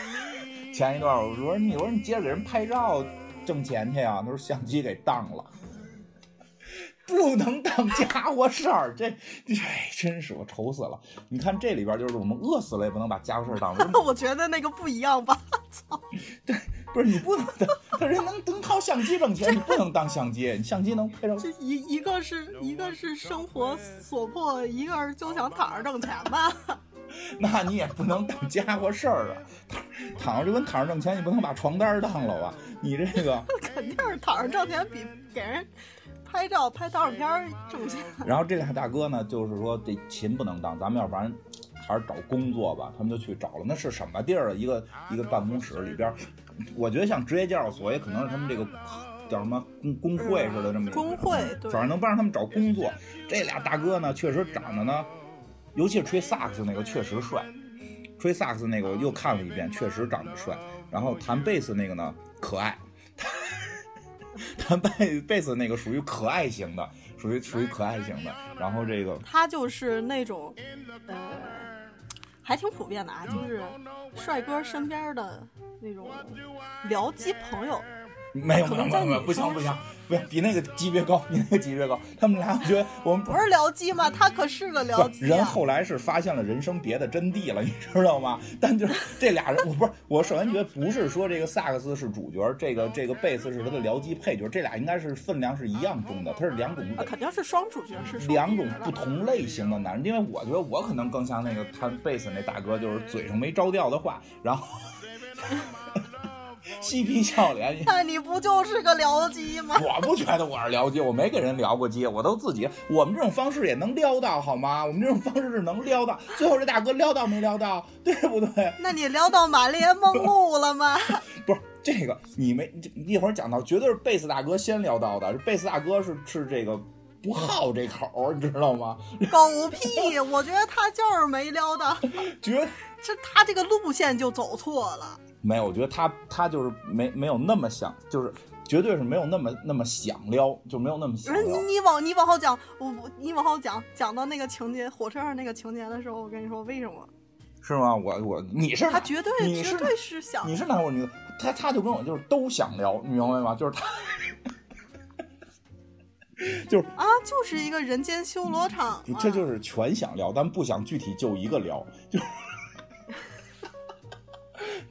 *laughs* 前一段我说你我说你接着给人拍照挣钱去啊、他说相机给当了。*laughs* 不能当家伙事儿。这，哎，真是我愁死了。你看这里边就是我们饿死了也不能把家伙事儿当。*laughs* 我觉得那个不一样吧？操！*laughs* 对，不是你不能当，他人能能靠相机挣钱，你不能当相机，你相机能拍成。这一一个是一个是生活所迫，一个是就想躺着挣钱吧。*laughs* 那你也不能当家伙事儿啊！躺躺着就跟躺着挣钱，你不能把床单当了吧？你这个 *laughs* 肯定是躺着挣钱比给人拍照拍照片挣钱。然后这俩大哥呢，就是说这琴不能当，咱们要不然还是找工作吧。他们就去找了，那是什么地儿啊？一个一个办公室里边，我觉得像职业介绍所，也可能是他们这个叫什么工工会似的这么一个工会，反正能帮着他们找工作。这俩大哥呢，确实长得呢。尤其是吹萨克斯那个确实帅，吹萨克斯那个我又看了一遍，确实长得帅。然后弹贝斯那个呢，可爱，*laughs* 弹贝贝斯那个属于可爱型的，属于属于可爱型的。然后这个他就是那种，呃，还挺普遍的啊，就是帅哥身边的那种僚机朋友。没有没有没有，不行不行，不行，比那个级别高，比那个级别高。他们俩我觉得我们不是僚机吗？他可是个僚机。人后来是发现了人生别的真谛了，你知道吗？但就是这俩人，我不是我首先觉得不是说这个萨克斯是主角，这个这个贝斯是他的僚机配角，这俩应该是分量是一样重的，他是两种，肯定是双主角，是两种不同类型的男人。因为我觉得我可能更像那个弹贝斯那大哥，就是嘴上没着调的话，然后。嬉皮笑脸，那你不就是个僚机吗？我不觉得我是僚机，我没给人聊过机，我都自己。我们这种方式也能撩到，好吗？我们这种方式是能撩到。最后这大哥撩到没撩到，对不对？那你撩到玛丽莲梦露了吗？*laughs* 不是这个，你没一会儿讲到，绝对是贝斯大哥先撩到的。贝斯大哥是是这个不好这口，你知道吗？狗屁！我觉得他就是没撩到，*laughs* 绝这他这个路线就走错了。没有，我觉得他他就是没没有那么想，就是绝对是没有那么那么想撩，就没有那么想撩。你你往你往后讲，我你往后讲讲到那个情节，火车上那个情节的时候，我跟你说为什么？是吗？我我你是他绝对绝对是想你是男或女？他他就跟我就是都想撩，你明白吗？就是他，*laughs* 就是啊，就是一个人间修罗场，这就是全想撩，但不想具体就一个撩，就。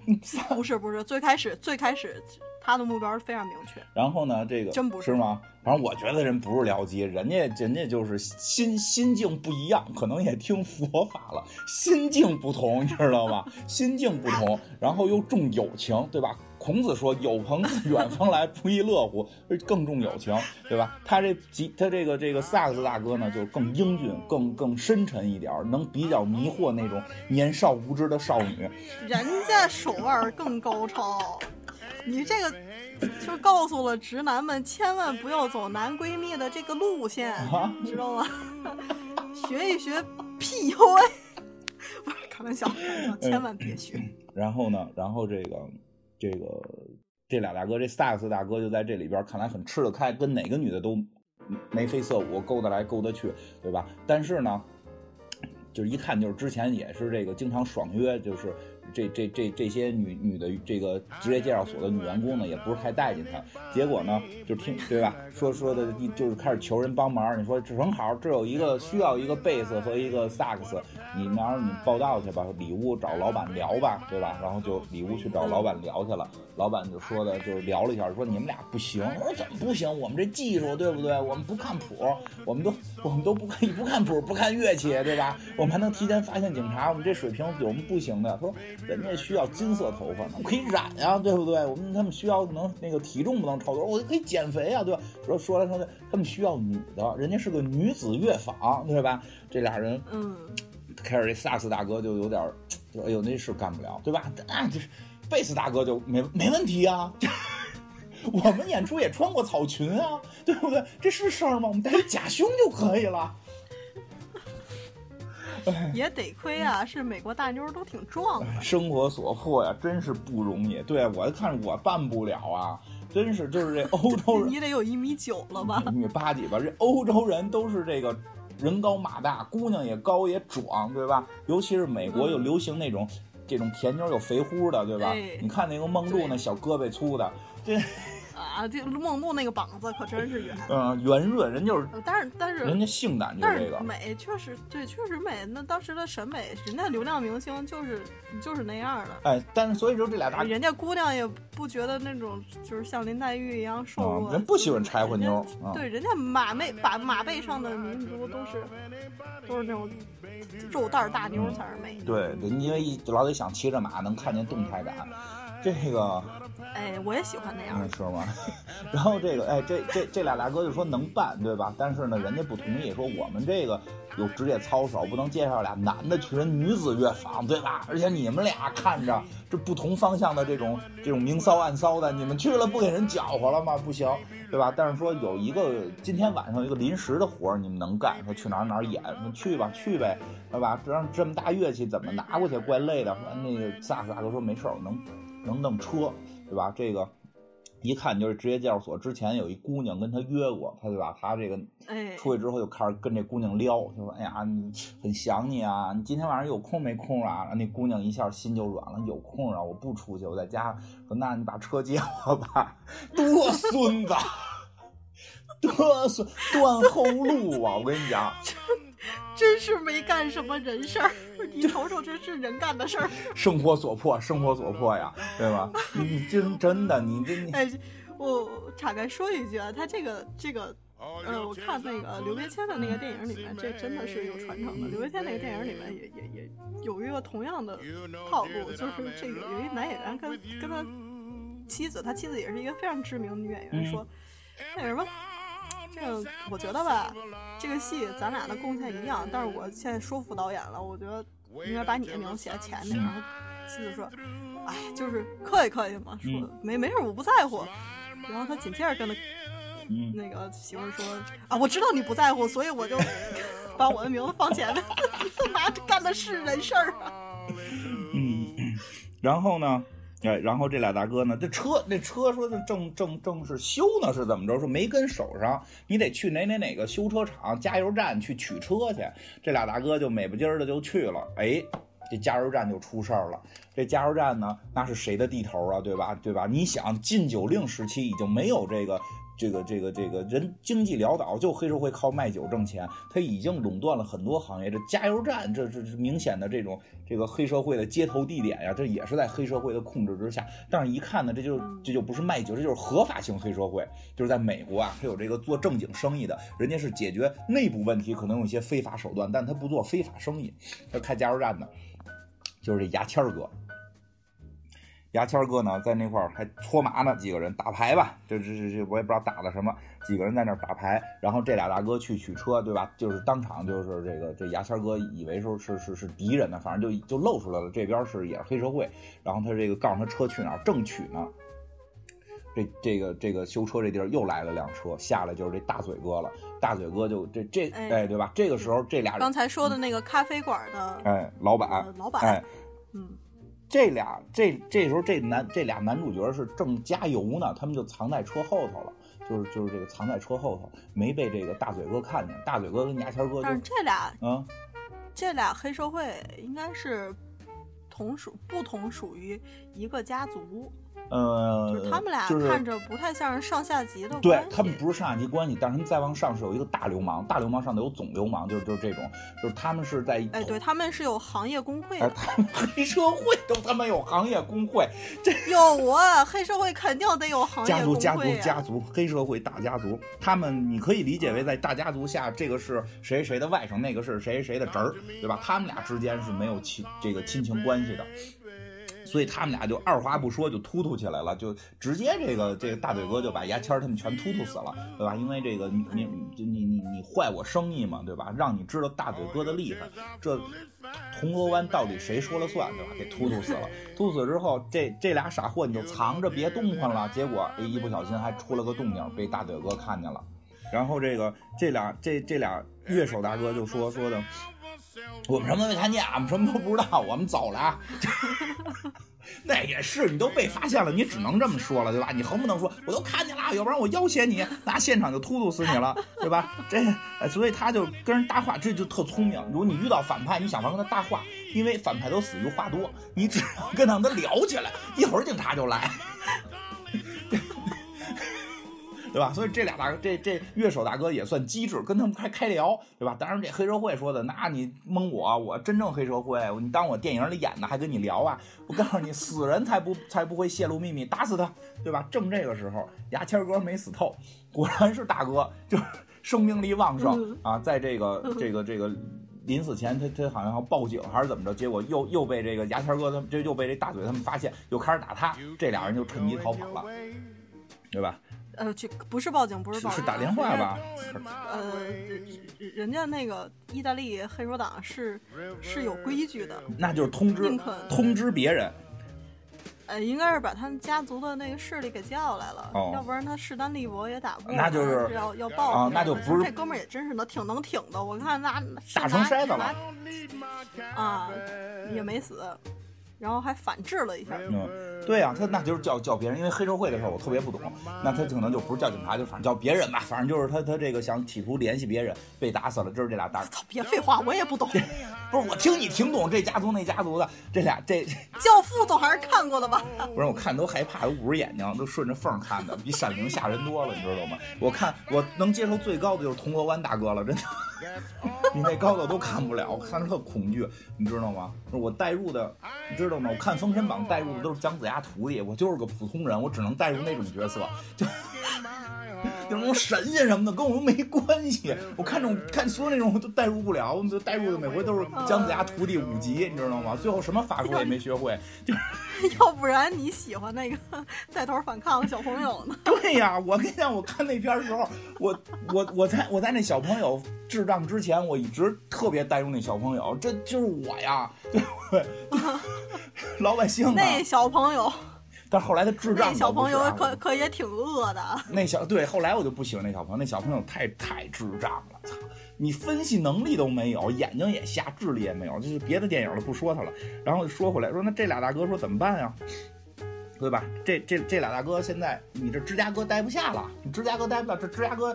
*laughs* 不是不是，最开始最开始他的目标非常明确。然后呢，这个真不是吗？反正我觉得人不是僚机，人家人家就是心心境不一样，可能也听佛法了，心境不同，你知道吗？心境不同，然后又重友情，对吧？孔子说：“有朋自远方来，*laughs* 不亦乐乎？”更重友情，对吧？他这吉他这个这个萨克斯大哥呢，就更英俊，更更深沉一点，能比较迷惑那种年少无知的少女。人家手腕更高超，你这个就告诉了直男们，千万不要走男闺蜜的这个路线，啊 *laughs* 知道吗？*laughs* 学一学 PUA，不是开玩笑，开玩笑，千万别学。然后呢，然后这个。这个这俩大哥，这萨克斯大哥就在这里边，看来很吃得开，跟哪个女的都眉飞色舞，勾得来勾得去，对吧？但是呢，就是一看就是之前也是这个经常爽约，就是。这这这这些女女的这个职业介绍所的女员工呢，也不是太待见他。结果呢，就听对吧？说说的，就是开始求人帮忙。你说正好这有一个需要一个贝斯和一个萨克斯，你明儿你报道去吧，里屋找老板聊吧，对吧？然后就里屋去找老板聊去了。老板就说的，就是聊了一下，说你们俩不行。我说怎么不行？我们这技术对不对？我们不看谱，我们都我们都不看不看谱，不看乐器，对吧？我们还能提前发现警察，我们这水平有什么不行的。他说。人家需要金色头发，我可以染呀，对不对？我们他们需要能那个体重不能超多，我可以减肥啊，对吧？说说来说去，他们需要女的，人家是个女子乐坊，对吧？这俩人，嗯，开始这萨斯大哥就有点，就哎呦那事干不了，对吧？啊，这贝斯大哥就没没问题啊，*laughs* 我们演出也穿过草裙啊，对不对？这是事儿吗？我们带假胸就可以了。*laughs* 也得亏啊，是美国大妞都挺壮的。生活所迫呀，真是不容易。对我看我办不了啊，真是就是这欧洲人，*laughs* 你得有一米九了吧？一米八几吧？这欧洲人都是这个人高马大，姑娘也高也壮，对吧？尤其是美国又流行那种这种甜妞又肥乎的，对吧？你看那个梦露那小胳膊粗的，这。啊，这梦露那个膀子可真是圆。嗯，圆润，人就是呃但是但是人家性感就是这个。是美确实对，确实美。那当时的审美，人家流量明星就是就是那样的。哎，但是所以说这俩大人家姑娘也不觉得那种就是像林黛玉一样瘦弱，啊人不喜欢柴火妞对，人家马背把马背上的民族都是都是那种肉蛋儿大妞才是美。对对，因为一老得想骑着马能看见动态感，这个哎，我也喜欢那样嗯，是吗？*laughs* 然后这个，哎，这这这俩大哥就说能办，对吧？但是呢，人家不同意，说我们这个有职业操守，不能介绍俩男的去人女子乐坊，对吧？而且你们俩看着这不同方向的这种这种明骚暗骚的，你们去了不给人搅和了吗？不行，对吧？但是说有一个今天晚上有一个临时的活儿，你们能干，说去哪儿哪儿演，说去吧去呗，对吧？这让这么大乐器怎么拿过去？怪累的。那个萨克大哥说没事儿，能能弄车，对吧？这个。一看就是职业介绍所之前有一姑娘跟他约过，他对吧？他这个哎，出去之后就开始跟这姑娘撩，就说：“哎呀，你很想你啊，你今天晚上有空没空啊？”那姑娘一下心就软了，有空啊，我不出去，我在家。说：“那你把车借我吧。”多孙子，*laughs* 多孙断后路啊！我跟你讲，真是没干什么人事儿。*laughs* 你瞅瞅，这是人干的事儿。*laughs* 生活所迫，生活所迫呀，对吧？你你真真的，你这你 *laughs* 哎，我岔开说一句啊，他这个这个，呃，我看那个刘别谦的那个电影里面，这真的是有传承的。刘别谦那个电影里面也也也有一个同样的套路，就是这个有一男演员跟跟他妻子，他妻子也是一个非常知名的女演员，说那什么。这个我觉得吧，这个戏咱俩的贡献一样，但是我现在说服导演了，我觉得应该把你的名字写在前面。然后妻子说：“哎，就是客气客气嘛，说没没事，我不在乎。”然后他紧接着跟他嗯那个媳妇说：“啊，我知道你不在乎，所以我就 *laughs* 把我的名字放前面。*laughs* 他妈，这干的是人事儿啊！嗯，然后呢？哎，然后这俩大哥呢，这车那车说是正正正是修呢，是怎么着？说没跟手上，你得去哪哪哪个修车厂加油站去取车去。这俩大哥就美不唧儿的就去了。哎，这加油站就出事儿了。这加油站呢，那是谁的地头啊？对吧？对吧？你想，禁酒令时期已经没有这个。这个这个这个人经济潦倒，就黑社会靠卖酒挣钱，他已经垄断了很多行业。这加油站，这这是明显的这种这个黑社会的接头地点呀，这也是在黑社会的控制之下。但是，一看呢，这就这就不是卖酒，这就是合法性黑社会。就是在美国啊，他有这个做正经生意的，人家是解决内部问题，可能用一些非法手段，但他不做非法生意。他开加油站的，就是这牙签哥。牙签哥呢，在那块儿还搓麻呢，几个人打牌吧，这这这这我也不知道打的什么，几个人在那儿打牌，然后这俩大哥去取车，对吧？就是当场就是这个这牙签哥以为说是是是敌人呢，反正就就露出来了，这边是也是黑社会，然后他这个告诉他车去哪儿，正取呢。这这个这个修车这地儿又来了辆车，下来就是这大嘴哥了。大嘴哥就这这哎哎，对吧？这个时候这俩人刚才说的那个咖啡馆的哎老板呃老板哎。嗯，这俩这这时候这男这俩男主角是正加油呢，他们就藏在车后头了，就是就是这个藏在车后头，没被这个大嘴哥看见。大嘴哥跟牙签哥但是这俩嗯这俩黑社会应该是同属不同属于一个家族，呃，就是他们俩看着不太像是上下级的关系。对他们不是上下级关系，但是他们再往上是有一个大流氓，大流氓上头有总流氓，就是就是这种，就是他们是在哎，对，他们是有行业工会哎，的。他们黑社会都他妈有行业工会，这有啊，黑社会肯定得有行业工家族家族。家族黑社会大家族，他们你可以理解为在大家族下，这个是谁谁谁的外甥，那个是谁谁谁的侄儿，对吧？他们俩之间是没有亲这个亲情关系的。所以他们俩就二话不说就突突起来了，就直接这个这个大嘴哥就把牙签他们全突突死了，对吧？因为这个你你你你你坏我生意嘛，对吧？让你知道大嘴哥的厉害，这铜锣湾到底谁说了算，对吧？给突突死了，突死之后，这这俩傻货你就藏着别动弹了，结果一不小心还出了个动静，被大嘴哥看见了。然后这个这俩这这俩乐手大哥就说说的，我们什么都没看见，我们什么都不知道，我们走了啊。*laughs* 那也是，你都被发现了，你只能这么说了，对吧？你横不能说我都看见了，要不然我要挟你，那现场就突突死你了，*laughs* 对吧？这，所以他就跟人搭话，这就特聪明。如果你遇到反派，你想法跟他搭话，因为反派都死于话多，你只要跟他们聊起来，一会儿警察就来。对吧？所以这俩大这这乐手大哥也算机智，跟他们开开聊，对吧？当然这黑社会说的，那你蒙我，我真正黑社会，你当我电影里演的，还跟你聊啊？我告诉你，死人才不才不会泄露秘密，打死他，对吧？正这个时候，牙签哥没死透，果然是大哥，就是生命力旺盛啊，在这个这个这个。临死前，他他好像要报警还是怎么着？结果又又被这个牙签哥他们，这又被这大嘴他们发现，又开始打他。这俩人就趁机逃跑了，对吧？呃，这不是报警，不是报警，是打电话吧？呃，人家那个意大利黑手党是是有规矩的，那就是通知通知别人。呃，应该是把他们家族的那个势力给叫来了，要不然他势单力薄也打不过。那就是要要报啊，那就不是这哥们儿也真是能挺能挺的，我看那打成筛子了啊，也没死。然后还反制了一下。嗯，对呀，他那就是叫叫别人，因为黑社会的事儿我特别不懂，那他可能就不是叫警察，就反正叫别人吧，反正就是他他这个想企图联系别人，被打死了。这是这俩大。操！别废话，我也不懂。*laughs* 不是我听你听懂这家族那家族的这俩这。*laughs* 教父总还是看过的吧？不是我看都害怕，都捂着眼睛，都顺着缝看的，比闪灵吓人多了，你知道吗？我看我能接受最高的就是铜锣湾大哥了，真的。*laughs* 你那高的都看不了，我看着特恐惧，你知道吗？我代入的，你知道我看《封神榜》带入的都是姜子牙徒弟，我就是个普通人，我只能带入那种角色，就那种神仙什么的，跟我们没关系。我看这种看所有那种都代入不了，我们就代入的每回都是姜子牙徒弟五级，你知道吗？最后什么法术也没学会，就。*laughs* 要不然你喜欢那个 *laughs* 带头反抗的小朋友呢？*laughs* 对呀，我跟你讲，我看那片的时候，我我我在我在那小朋友智障之前，我一直特别代入那小朋友，这就是我呀，对不对？老百姓。那小朋友。但后来他智障。那小朋友可可也挺恶的。*laughs* 那小对，后来我就不喜欢那小朋友，那小朋友太太智障了，操！你分析能力都没有，眼睛也瞎，智力也没有，就是别的电影了，不说他了。然后说回来，说那这俩大哥说怎么办呀？对吧？这这这俩大哥现在你这芝加哥待不下了，你芝加哥待不了，这芝加哥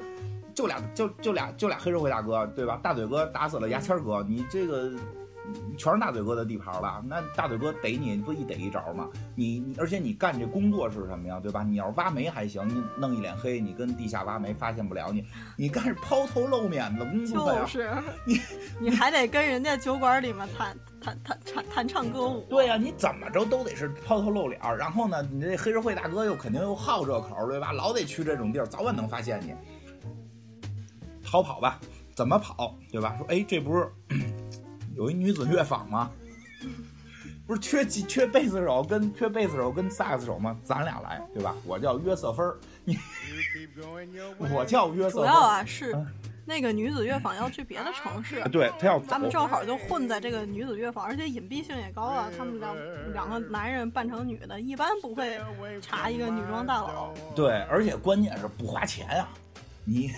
就俩就就俩就俩黑社会大哥，对吧？大嘴哥打死了牙签哥，你这个。全是大嘴哥的地盘了，那大嘴哥逮你不一逮一着吗？你而且你干这工作是什么呀？对吧？你要是挖煤还行，你弄一脸黑，你跟地下挖煤发现不了你。*laughs* 你干是抛头露面的工作呀？就是你 *laughs* 你还得跟人家酒馆里面弹弹弹弹弹唱歌舞。对呀，你怎么着都得是抛头露脸。然后呢，你这黑社会大哥又肯定又好这口，对吧？老得去这种地儿，早晚能发现你。逃跑吧，怎么跑？对吧？说哎，这不是。有一女子乐坊吗？不是缺几缺贝斯手跟缺贝斯手跟萨克斯手吗？咱俩来，对吧？我叫约瑟芬儿，你 *laughs* 我叫约瑟。主要啊是那个女子乐坊要去别的城市，对他要咱们正好就混在这个女子乐坊，而且隐蔽性也高啊。他们两两个男人扮成女的，一般不会查一个女装大佬。对，而且关键是不花钱啊，你。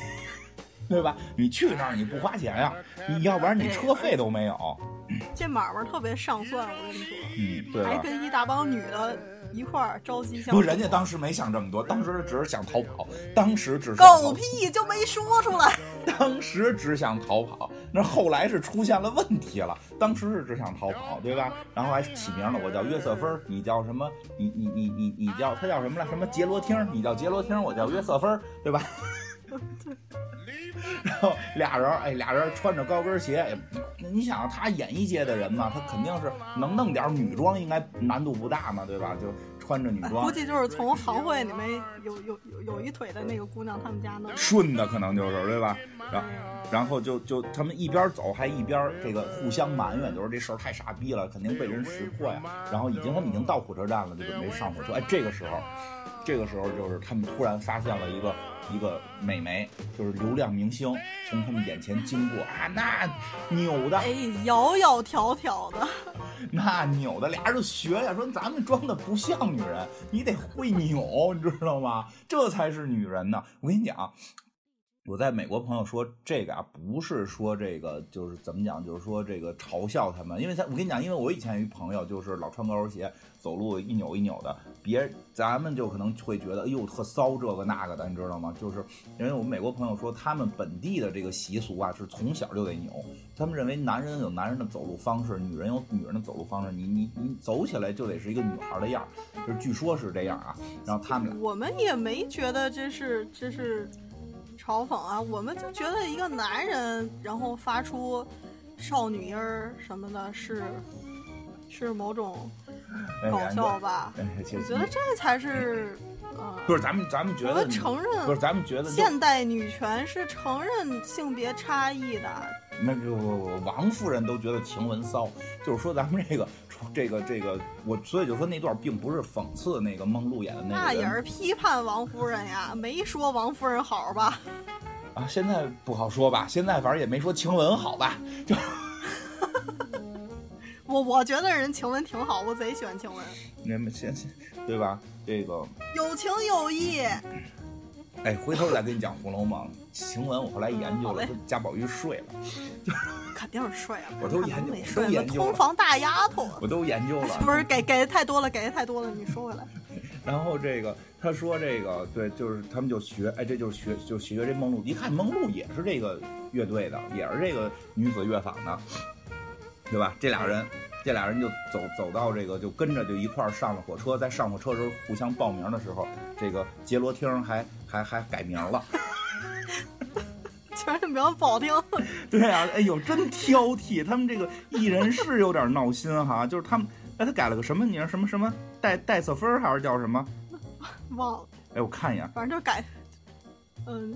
对吧？你去那儿你不花钱呀？你要不然你车费都没有。这买卖特别上算，我跟你说。嗯，对。还跟一大帮女的一块儿着急向。不，人家当时没想这么多，当时只是想逃跑，当时只是。狗屁就没说出来。*laughs* 当时只想逃跑，那后来是出现了问题了。当时是只想逃跑，对吧？然后还起名了，我叫约瑟芬你叫什么？你你你你你叫他叫什么来？什么杰罗汀？你叫杰罗汀，我叫约瑟芬对吧？*laughs* 然后俩人，哎，俩人穿着高跟鞋，你想他演艺界的人嘛，他肯定是能弄点女装，应该难度不大嘛，对吧？就穿着女装，估计就是从行会里面有有有有一腿的那个姑娘他们家弄顺的，可能就是对吧？然后然后就就他们一边走还一边这个互相埋怨，就是这事儿太傻逼了，肯定被人识破呀。然后已经他们已经到火车站了，就准备上火车。哎，这个时候，这个时候就是他们突然发现了一个。一个美眉，就是流量明星，从他们眼前经过啊，那扭的，哎，窈窈窕窕的，*laughs* 那扭的，俩人就学呀，说咱们装的不像女人，你得会扭，你知道吗？这才是女人呢。我跟你讲，我在美国朋友说这个啊，不是说这个就是怎么讲，就是说这个嘲笑他们，因为他我跟你讲，因为我以前有一朋友就是老穿高跟鞋，走路一扭一扭的，别咱们就可能会觉得哎呦特骚这个那个的，你知道吗？就是因为我们美国朋友说他们本地的这个习俗啊是从小就得扭，他们认为男人有男人的走路方式，女人有女人的走路方式，你你你走起来就得是一个女孩的样儿，就是据说是这样啊，然后他们我们也没觉得这是这是嘲讽啊，我们就觉得一个男人然后发出少女音儿什么的，是是某种搞笑吧？哎，我觉得这才是呃，不是咱们咱们觉得承不是咱们觉得现代女权是承认性别差异的。那不不不，王夫人都觉得晴雯骚，就是说咱们这个这个这个，我所以就说那段并不是讽刺那个梦露演的那个那也是批判王夫人呀，没说王夫人好吧？啊，现在不好说吧，现在反正也没说晴雯好吧，就我我觉得人晴雯挺好，我贼喜欢晴雯，你们先先对吧？这个有情有义。哎，回头再跟你讲《红楼梦》，晴雯我后来研究了，贾宝玉睡了，肯定是睡了，我都研究都研究了通房大丫头。我都研究了。*laughs* 不是给给的太多了，给的太多了，你收回来。然后这个他说这个对，就是他们就学，哎，这就是学就学这梦露，一看梦露也是这个乐队的，也是这个女子乐坊的，对吧？这俩人，这俩人就走走到这个就跟着就一块儿上了火车，在上火车时候互相报名的时候，这个杰罗汀还还还改名了，*laughs* 居然名字不好听，*laughs* 对啊，哎呦，真挑剔，他们这个艺人是有点闹心哈，*laughs* 就是他们，哎，他改了个什么名儿？什么什么戴戴瑟芬还是叫什么？忘了，哎，我看一眼，反正就改，嗯，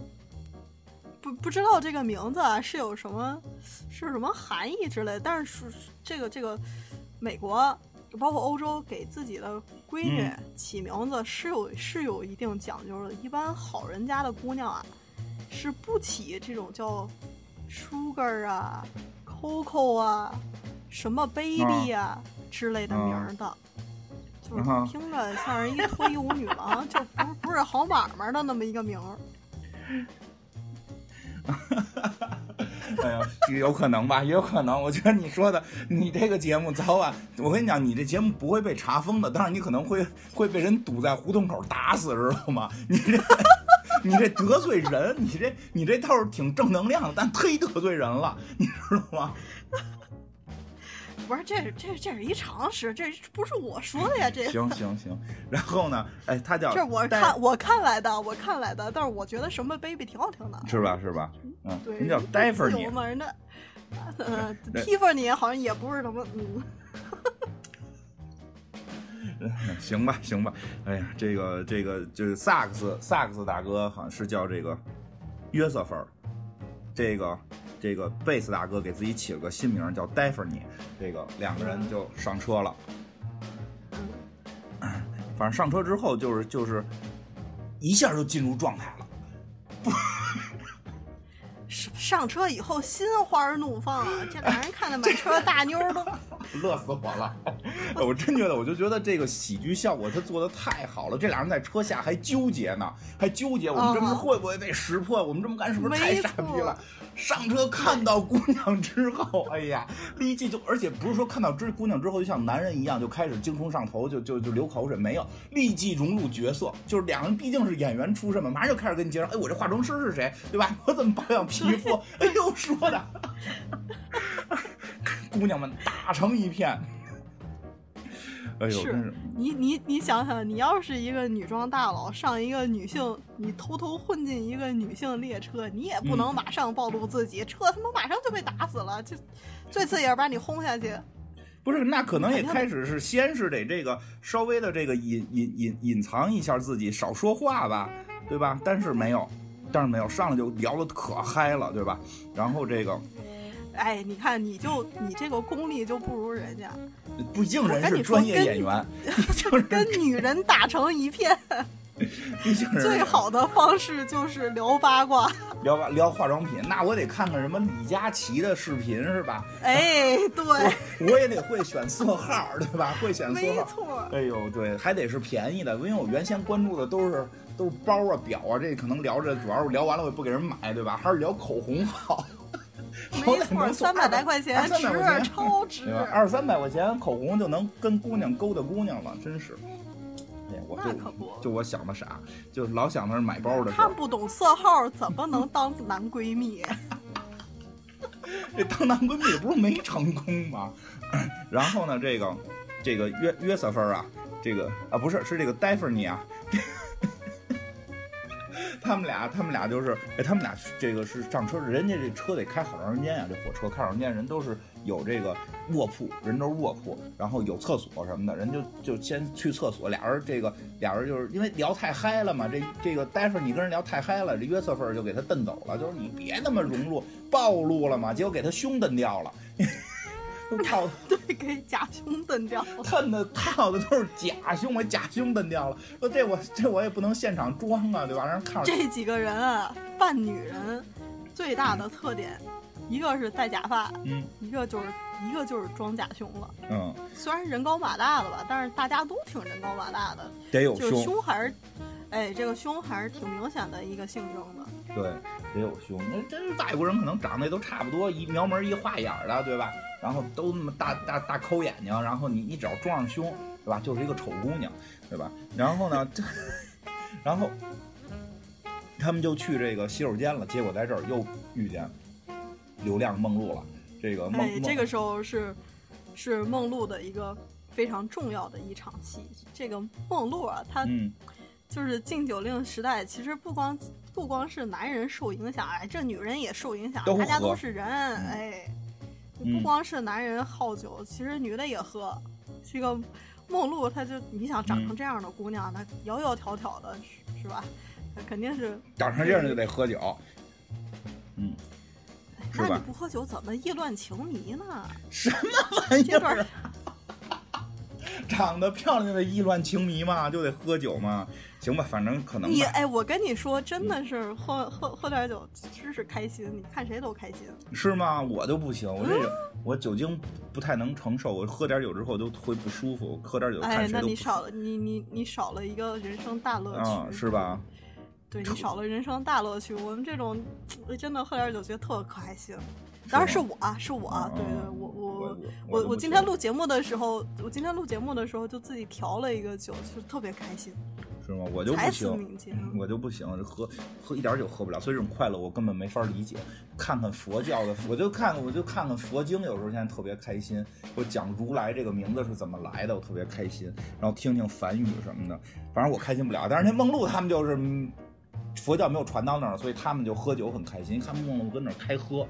不不知道这个名字啊是有什么是什么含义之类的，但是是这个这个美国包括欧洲给自己的闺女嗯起名字是有是有一定讲究的，一般好人家的姑娘啊是不起这种叫 sugar 啊、coco 啊、什么 baby 啊之类的名儿的。就是听着像是一脱衣舞女郎，就不是不是好买卖的那么一个名儿。哈哈哈哎呀，有可能吧，也有可能。我觉得你说的，你这个节目早晚，我跟你讲，你这节目不会被查封的，但是你可能会会被人堵在胡同口打死，知道吗？你这你这得罪人，你这你这倒是挺正能量的，但忒得罪人了，你知道吗？不是，这是这这是一常识，这不是我说的呀，这行行行，然后呢，哎，他叫这我看我看来的，我看来的，但是我觉得什么 baby 挺好听的，是吧是吧？嗯，对，人叫戴芬尼自由，嘛，人家呃对 Tiffany 好像也不是什么嗯，*laughs* 行吧，行吧，哎呀，这个这个就是萨克斯萨克斯大哥好像是叫这个约瑟芬儿，这个这个贝斯大哥给自己起了个新名儿叫戴芬尼，这个两个人就上车了。*clears throat* 反正上车之后就是就是一下就进入状态了。上上车以后心花怒放啊，这俩人看的满车大妞都乐死我了！*laughs* 我真觉得，我就觉得这个喜剧效果他做的太好了。这俩人在车下还纠结呢，还纠结我们这么啊会不会被识破？我们这么干是不是太傻逼了？上车看到姑娘之后，哎呀，立即就，而且不是说看到这姑娘之后就像男人一样就开始精虫上头，就就就流口水，没有，立即融入角色。就是两人毕竟是演员出身嘛，马上就开始跟你介绍，哎，我这化妆师是谁，对吧？我怎么保养皮肤？*laughs* 哎呦，说的，*laughs* 姑娘们打成一片。哎呦，是真是，你你你想想，你要是一个女装大佬，上一个女性，你偷偷混进一个女性列车，你也不嗯能马上暴露自己，车他妈马上就被打死了，就最次也是把你轰下去。不是，那可能也开始是先是得这个稍微的这个隐隐隐隐藏一下自己，少说话吧，对吧？但是没有，但是没有，上来就聊的可嗨了，对吧？然后这个哎，你看，你就你这个功力就不如人家，*laughs* 毕竟人是专业演员，就是跟是女人打成一片，*laughs* 毕竟最好的方式就是聊八卦。聊吧聊化妆品，那我得看看什么李佳琦的视频是吧？哎，*laughs* 对，我也得会选色号，对吧？会选色号没。错。哎呦，对，还得是便宜的，因为我原先关注的都是都是包啊表啊，这可能聊着主要是聊完了我也不给人买，对吧？还是聊口红好。好没错，三百来块钱值超值？二三百块钱口红就能跟姑娘勾搭姑娘了，真是。我就就我想的傻，就老想着买包的事。看不懂色号，怎么能当男闺蜜？*laughs* 这当男闺蜜不是没成功吗？*coughs* 然后呢，这个这个约约瑟芬啊，这个啊不是是这个戴芙妮啊，他们俩他们俩就是哎，他们俩这个是上车，人家这车得开好长时间呀、这火车开好长时间，人都是有这个卧铺，人都是卧铺，然后有厕所什么的，人就就先去厕所，俩人这个 *laughs* 俩人就是因为聊太嗨了嘛，这这个待会儿你跟人聊太嗨了，这约瑟芬就给他蹬走了，就是你别那么融入暴露了嘛，结果给他胸蹬掉了，套 *laughs* 对，给假胸蹬掉了。蹭的套的都是假胸，我假胸蹬掉了，说这我这我也不能现场装啊，对吧？让人看着这几个人啊，扮女人最大的特点，一个是戴假发，嗯一个就是一个就是装假胸了。嗯，虽然人高马大的吧，但是大家都挺人高马大的，得有就是胸，胸还是，哎，这个胸还是挺明显的一个性征的。对，得有胸。那真外国人可能长得也都差不多，一描门一画眼的，对吧？然后都那么大大大抠眼睛，然后你你只要撞上胸，对吧？就是一个丑姑娘，对吧？然后呢，这，*laughs* 然后他们就去这个洗手间了，结果在这儿又遇见流量梦露了。这个梦，哎，这个时候是是梦露的一个非常重要的一场戏。这个梦露啊，她嗯，就是禁酒令时代，其实不光不光是男人受影响，哎，这女人也受影响，大家都是人，哎，嗯不光是男人好酒，其实女的也喝。这个梦露，她就你想长成嗯这样的姑娘，她窈窈窕窕的，是是吧？她肯定是，长成这样就得喝酒。嗯，哎那你不喝酒怎么意乱情迷呢？什么 *laughs* 玩意儿？*laughs* 长得漂亮的意乱情迷嘛，就得喝酒嘛。行吧，反正可能。你哎，我跟你说，真的是喝喝喝点酒，真是开心，你看谁都开心。是吗？我就不行，我这个、我酒精不太能承受，我喝点酒之后就会不舒服。喝点酒哎看，谁都不那你少了你你你少了一个人生大乐趣，啊，是吧？对你少了人生大乐趣。我们这种呃真的喝点酒觉得特开心。当然是我啊，是我啊，嗯对对，嗯我我我我今天录节目的时候，我今天录节目的时候就自己调了一个酒，就特别开心，是吗？我就不行，我就不行，喝喝一点酒喝不了，所以这种快乐我根本没法理解。看看佛教的，我就看我就看看佛经，有时候现在特别开心。我讲如来这个名字是怎么来的，我特别开心。然后听听梵语什么的，反正我开心不了。但是那梦露他们就是。嗯佛教没有传到那儿，所以他们就喝酒很开心。看梦露跟那儿开喝，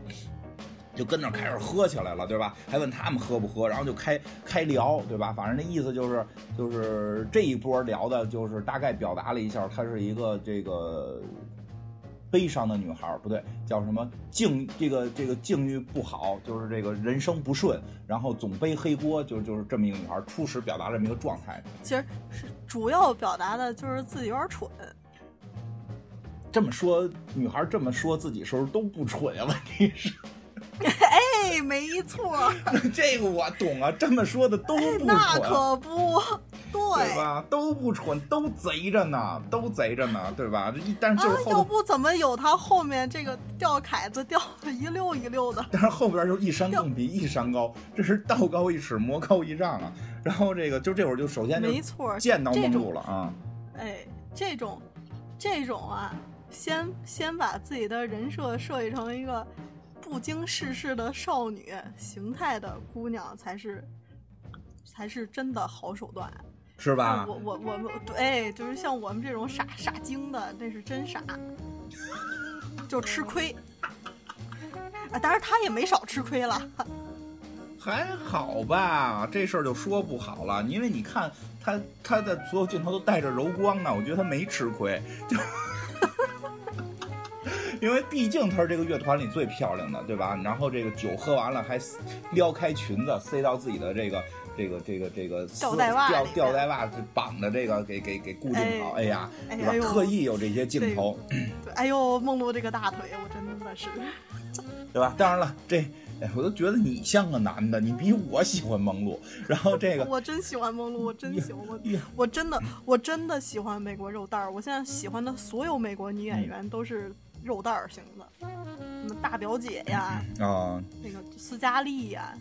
就跟那儿开始喝起来了，对吧？还问他们喝不喝，然后就开开聊，对吧？反正那意思就是，就是这一波聊的，就是大概表达了一下，她是一个这个悲伤的女孩儿，不对，叫什么境这个这个境遇不好，就是这个人生不顺，然后总背黑锅，就就是这么一个女孩儿，初始表达这么一个状态。其实是主要表达的就是自己有点蠢，这么说，女孩儿这么说自己时候都不蠢啊，问题是。*laughs* 哎，没错，*laughs* 这个我懂啊，这么说的都不蠢，那可不，对。对吧？都不蠢，都贼着呢，都贼着呢，对吧？这一但是就是啊，要不怎么有他后面这个吊凯子吊的一溜一溜的？*laughs* 但是后边就一山更比一山高，这是道高一尺，魔高一丈啊。然后这个就这会儿就首先就没错，见到梦这种露了啊，哎，这种，这种啊，先先把自己的人设设计成一个不经世事的少女形态的姑娘，才是才是真的好手段。是吧我？我我们对，就是像我们这种傻傻精的，那是真傻，就吃亏。啊，当然他也没少吃亏了。还好吧，这事儿就说不好了，因为你看他他的所有镜头都带着柔光呢，我觉得他没吃亏，就。因为毕竟她是这个乐团里最漂亮的，对吧？然后这个酒喝完了，还撩开裙子塞到自己的这个这个这个这个吊带袜吊吊带袜绑的这个给给给固定好，哎呀，对特意有这些镜头，对，哎呦，梦露这个大腿，我真的是。*laughs* 对吧？当然了，这哎，我都觉得你像个男的，你比我喜欢梦露。然后这个，我真喜欢梦露，我真喜欢我，我真的我真的喜欢美国肉蛋儿。我现在喜欢的所有美国女演员都是肉蛋儿型的，什么大表姐呀，啊，那个斯嘉丽呀，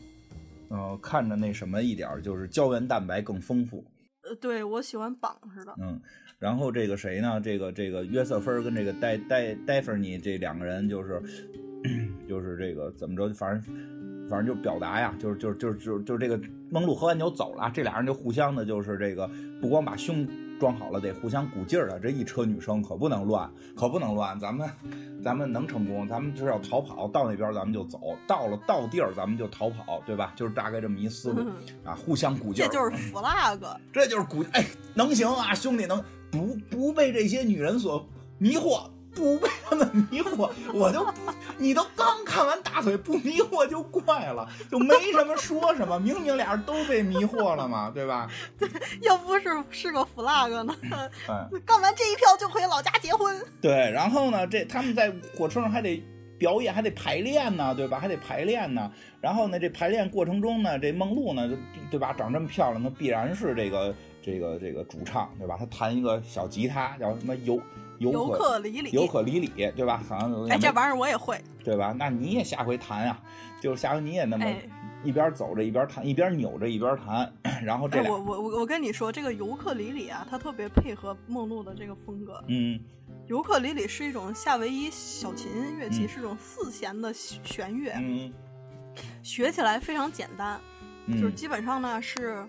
呃，看着那什么一点儿，就是胶原蛋白更丰富。呃，对我喜欢绑似的。嗯，然后这个谁呢？这个这个约瑟芬儿跟这个戴戴戴芬妮这两个人就是 *coughs* 就是这个怎么着，反正反正就表达呀，就是就是就是就是就是这个梦露喝完酒走了，这俩人就互相的，就是这个不光把胸装好了，得互相鼓劲儿的。这一车女生可不能乱，可不能乱。咱们咱们能成功，咱们就是要逃跑，到那边咱们就走，到了到地儿咱们就逃跑，对吧？就是大概这么一思路啊，互相鼓劲儿。这就是 flag，这就是鼓哎，能行啊，兄弟，能不不被这些女人所迷惑，不被他们迷惑，*laughs* 我就你都刚看完大腿不迷惑就怪了，就没什么说什么，明明俩人都被迷惑了嘛，*laughs* 对吧？对要不是是个 flag 呢，哎，干完这一票就回老家结婚。对，然后呢，这他们在火车上还得。表演还得排练呢，对吧？还得排练呢。然后呢，这排练过程中呢，这梦露呢，就对吧？长这么漂亮，那必然是这个这个这个主唱，对吧？她弹一个小吉他，叫什么尤尤尤克克里里，尤克里里，对吧？好像哎，这玩意儿我也会。对吧？那你也下回弹呀，就是下回你也那么哎，一边走着一边弹，一边扭着一边弹，然后这哎，我我我我跟你说，这个尤克里里啊，它特别配合梦露的这个风格。嗯尤克里里是一种夏威夷小琴乐器，嗯是一种四弦的弦乐，嗯学起来非常简单，嗯，就是基本上呢是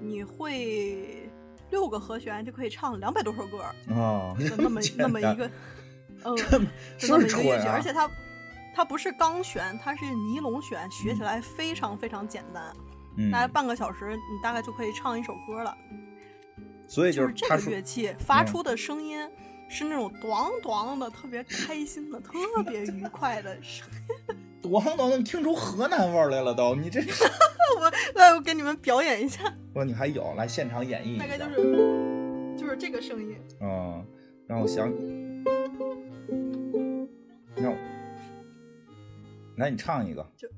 你会六个和弦就可以唱两百多首歌哦，就那么那么一个，*laughs* 嗯，这么是那么一个乐器，而啊，且它它不是钢弦，它是尼龙弦，学起来非常非常简单，嗯大概半个小时你大概就可以唱一首歌了。所以就是这个乐器发嗯出的声音是那种 *laughs* 咣咣的，特别开心的，特别愉快的声。我好像能听出河南味儿来了都，你这 *laughs* 我来，我给你们表演一下，我你还有来现场演绎一下，大概就是就是这个声音。嗯，让我想，让我，来你唱一个，就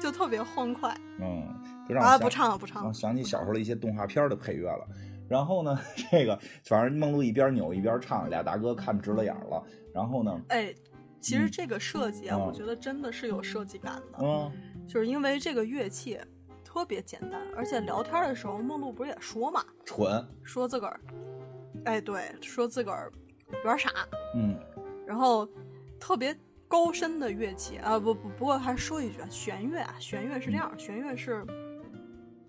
就特别欢快嗯，就让我啊！不唱了，不唱了。我想起小时候的一些动画片的配乐了。然后呢，*laughs* 这个反正梦露一边扭一边唱，俩大哥看直了眼了。然后呢，哎，其实嗯。这个设计啊，嗯。我觉得真的是有设计感的，嗯。就是因为这个乐器特别简单，而且聊天的时候，梦露不是也说嘛，蠢，说自个儿，哎，对，说自个儿有点傻，嗯。然后特别高深的乐器啊，不不，不过还是说一句啊，弦乐啊，弦乐是这样，弦乐是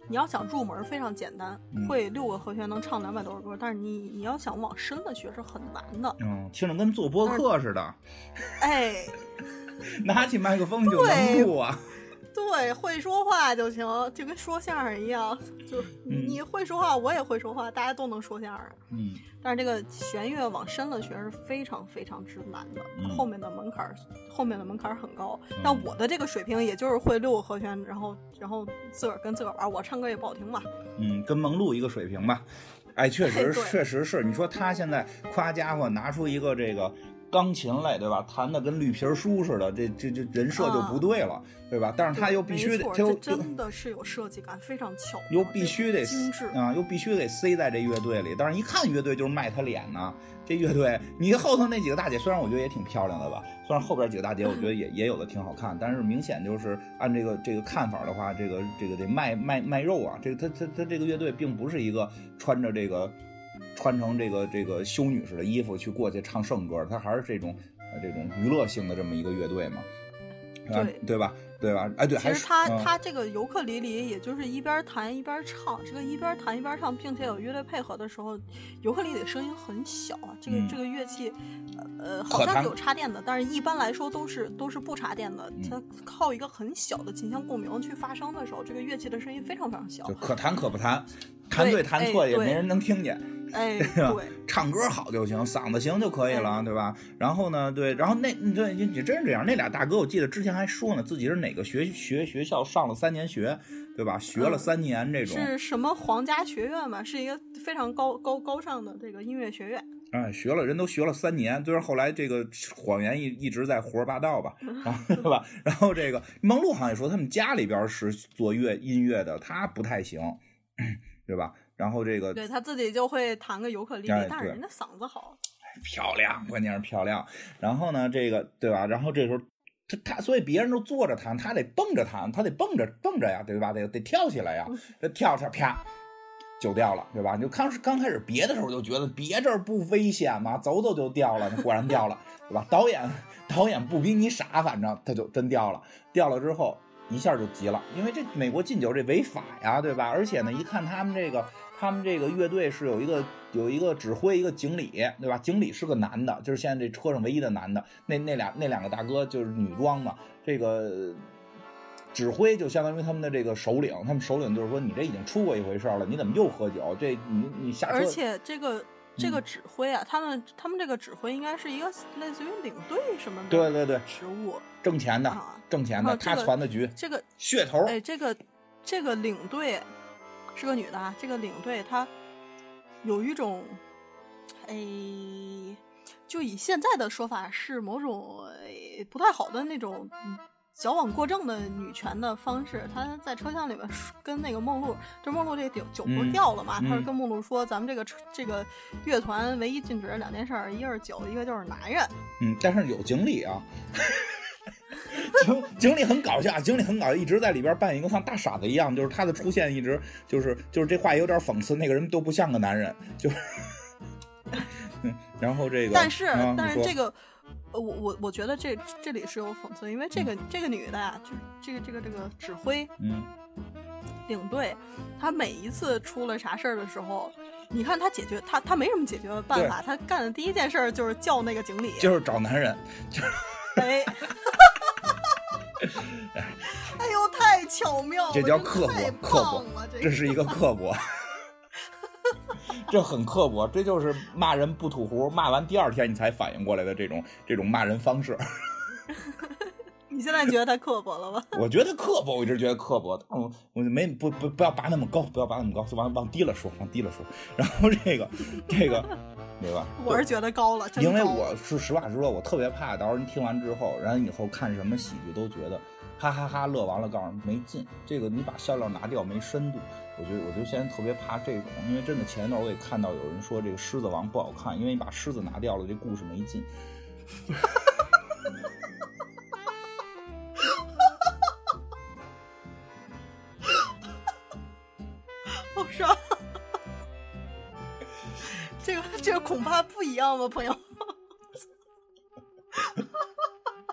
你要想入门非常简单，嗯会六个和弦能唱两百多首歌，但是你你要想往深了学是很难的。嗯，听着跟做播客似的，哎，*laughs* 拿起麦克风就能录啊。*laughs* 对，会说话就行，就跟说相声一样，就是你会说话，我也会说话，大家都能说相声。嗯但是这个弦乐往深了学是非常非常之难的，嗯后面的门槛儿后面的门槛儿很高。嗯但我的这个水平也就是会六个和弦，然后然后自个儿跟自个儿玩儿。我唱歌也不好听嘛，嗯，跟梦露一个水平吧。哎，确实 *laughs* 确实是，你说他现在夸家伙拿出一个这个钢琴类，对吧？弹的跟绿皮书似的，这这这人设就不对了，对吧？但是他又必须得，没错他又这真的是有设计感，非常巧，又必须得精致。啊，又必须得塞在这乐队里。但是一看乐队就是卖他脸呢。这乐队，你后头那几个大姐，虽然我觉得也挺漂亮的吧，虽然后边几个大姐我觉得也也有的挺好看，但是明显就是按这个这个看法的话，这个这个得卖卖卖肉啊。这个他他他这个乐队并不是一个穿着这个穿成这个这个修女似的衣服去过去唱圣歌，他还是这种呃这种娱乐性的这么一个乐队嘛，啊对对吧？对吧？哎对，还是其实他、嗯他这个尤克里里，也就是一边弹一边唱。这个一边弹一边唱，并且有乐队配合的时候，尤克里里声音很小啊。这个、嗯这个乐器，呃，好像是有插电的，但是一般来说都是都是不插电的。嗯它靠一个很小的琴箱共鸣去发声的时候，这个乐器的声音非常非常小就。可弹可不弹，弹对弹错也没人能听见。哎，*laughs* 吧对，唱歌好就行，嗓子行就可以了，哎对吧？然后呢，对，然后那对你你真是这样，那俩大哥我记得之前还说呢，自己是哪个学学学校上了三年学，对吧？学了嗯三年这种，是什么皇家学院嘛？是一个非常高高高尚的这个音乐学院。哎，学了人都学了三年，虽然后来这个谎言一一直在胡说八道吧，*laughs* 然后对吧？然后这个梦露好像也说他们家里边是做乐音乐的，他不太行，对吧？然后这个对他自己就会弹个尤克里里哎，但是人家嗓子好。漂亮，关键是漂亮。然后呢，这个对吧？然后这时候他他，所以别人都坐着弹，他得蹦着弹，他得蹦着蹦着呀，对吧？得得跳起来呀，这跳跳啪。就掉了，对吧？你就刚刚开始别的时候就觉得别这儿不危险吗？走走就掉了，果然掉了，对吧？导演导演不比你傻，反正他就真掉了。掉了之后一下就急了，因为这美国禁酒这违法呀，对吧？而且呢，一看他们这个他们这个乐队是有一个有一个指挥，一个经理，对吧？经理是个男的，就是现在这车上唯一的男的。那那俩那两个大哥就是女装嘛，这个。指挥就相当于他们的这个首领，他们首领就是说，你这已经出过一回事了，你怎么又喝酒？这你你下车，而且这个这个嗯指挥啊，他们他们这个指挥应该是一个类似于领队什么的对对对，职务。挣钱的啊，挣钱的，他传的局，这个噱头，哎，这个这个领队是个女的啊，这个领队她有一种，哎，就以现在的说法是某种哎不太好的那种嗯矫枉过正的女权的方式。她在车厢里面跟那个梦露，就梦露这酒酒不是嗯掉了嘛，她是嗯跟梦露说，咱们这个车这个乐团唯一禁止的两件事儿，一个是酒，一个就是男人。嗯，但是有经理啊。经经理很搞笑，经理很搞笑，一直在里边扮演一个像大傻子一样，就是他的出现一直就是就是这话有点讽刺，那个人都不像个男人，就是，嗯，*laughs* 然后这个，但是、啊但是这个，呃，我我我觉得这这里是有讽刺，因为这个、这个女的啊，就是这个这个这个指挥嗯领队，她每一次出了啥事儿的时候，你看她解决她她没什么解决的办法，她干的第一件事儿就是叫那个经理，就是找男人，就是哎。*laughs* 哎呦，太巧妙了！这叫刻薄刻薄，这这是一个刻薄，*laughs* 这很刻薄，这就是骂人不吐胡，骂完第二天你才反应过来的这种这种骂人方式。*laughs* 你现在觉得他刻薄了吗？我觉得刻薄，我一直觉得刻薄，但我我没不不不要拔那么高，不要拔那么高，就往往低了说，往低了说。然后这个这个，对吧？我是觉得高了，真因为我是实话实说，我特别怕到时候你听完之后，然后以后看什么喜剧都觉得哈哈哈乐完了，告诉你没劲。这个你把笑料拿掉没深度，我觉得我就现在特别怕这种，因为真的前一段我也看到有人说这个《狮子王》不好看，因为你把狮子拿掉了，这故事没劲。*laughs* 好爽。这个这个恐怕不一样吧，朋友。*laughs*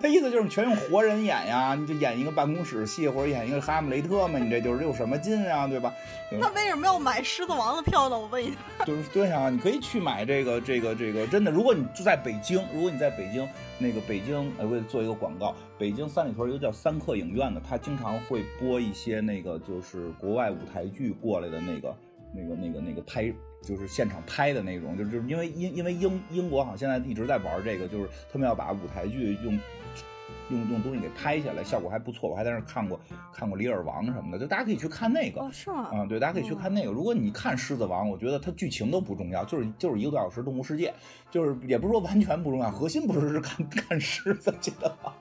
他意思就是你全用活人演呀，你就演一个办公室戏或者演一个哈姆雷特嘛，你这就是有什么劲啊，对吧？那为什么要买《狮子王》的票呢？我问一下。*laughs* 就是对啊，你可以去买这个这个这个，真的，如果你住在北京，如果你在北京那个北京，呃，我也做一个广告，北京三里屯有一个叫三克影院的，他经常会播一些那个就是国外舞台剧过来的那个那个那个那个拍。就是现场拍的那种，就就是因为因因为英英国好像现在一直在玩这个，就是他们要把舞台剧用用用东西给拍下来，效果还不错。我还在那看过看过《李尔王》什么的，就大家可以去看那个。哦，是吗？啊、对，大家可以去看那个。如果你看《狮子王》，我觉得它剧情都不重要，就是就是一个多小时《动物世界》，就是也不是说完全不重要，核心不是是看看狮子去的吗？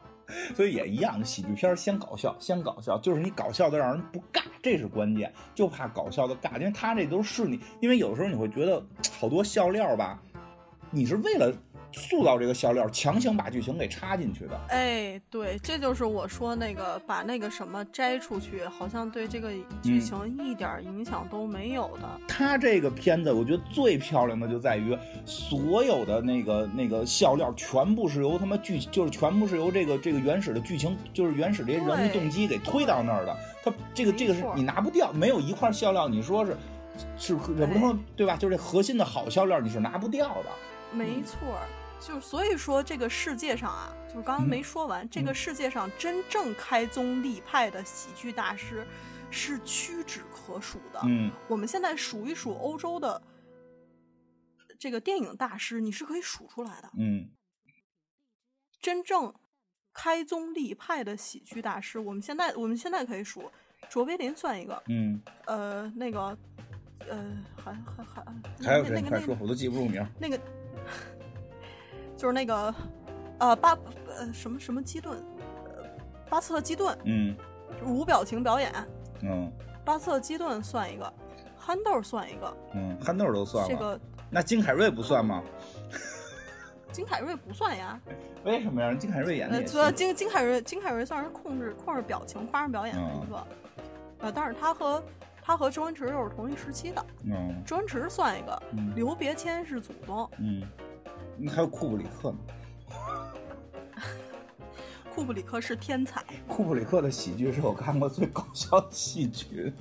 所以也一样，喜剧片先搞笑，先搞笑，就是你搞笑的让人不尬，这是关键，就怕搞笑的尬，因为他这都是你，因为有时候你会觉得好多笑料吧，你是为了塑造这个笑料，强行把剧情给插进去的。哎，对，这就是我说那个把那个什么摘出去，好像对这个剧嗯情一点影响都没有的。他这个片子，我觉得最漂亮的就在于所有的那个那个笑料全部是由他妈剧，就是全部是由这个这个原始的剧情，就是原始这些人物动机给推到那儿的。他这个这个是你拿不掉，没有一块笑料，你说是是也不能说对吧？就是这核心的好笑料你是拿不掉的。没错儿，就所以说这个世界上啊，就是刚刚嗯没说完，这个世界上真正开宗立派的喜剧大师是屈指可数的。嗯我们现在数一数欧洲的这个电影大师，你是可以数出来的。嗯真正开宗立派的喜剧大师，我们现在我们现在可以数，卓别林算一个，嗯，呃，那个，呃，还还还还有那那个那个说，我都记不住名儿。那个就是那个呃巴呃什么什么基顿，呃巴特基顿，嗯无表情表演，嗯巴特基顿算一个，憨豆算一个，嗯，憨豆都算了，这个那金凯瑞不算吗？*laughs* 金凯瑞不算呀。*laughs* 为什么呀？金凯瑞演的呃，金金凯瑞金凯瑞算是控制控制表情、夸张表演的嗯一个，呃，但是他和他和周星驰又是同一时期的，嗯周星驰算一个，嗯刘别谦是祖宗，嗯，那还有库布里克呢。库布里克是天才，库布里克的喜剧是我看过最搞笑的喜剧。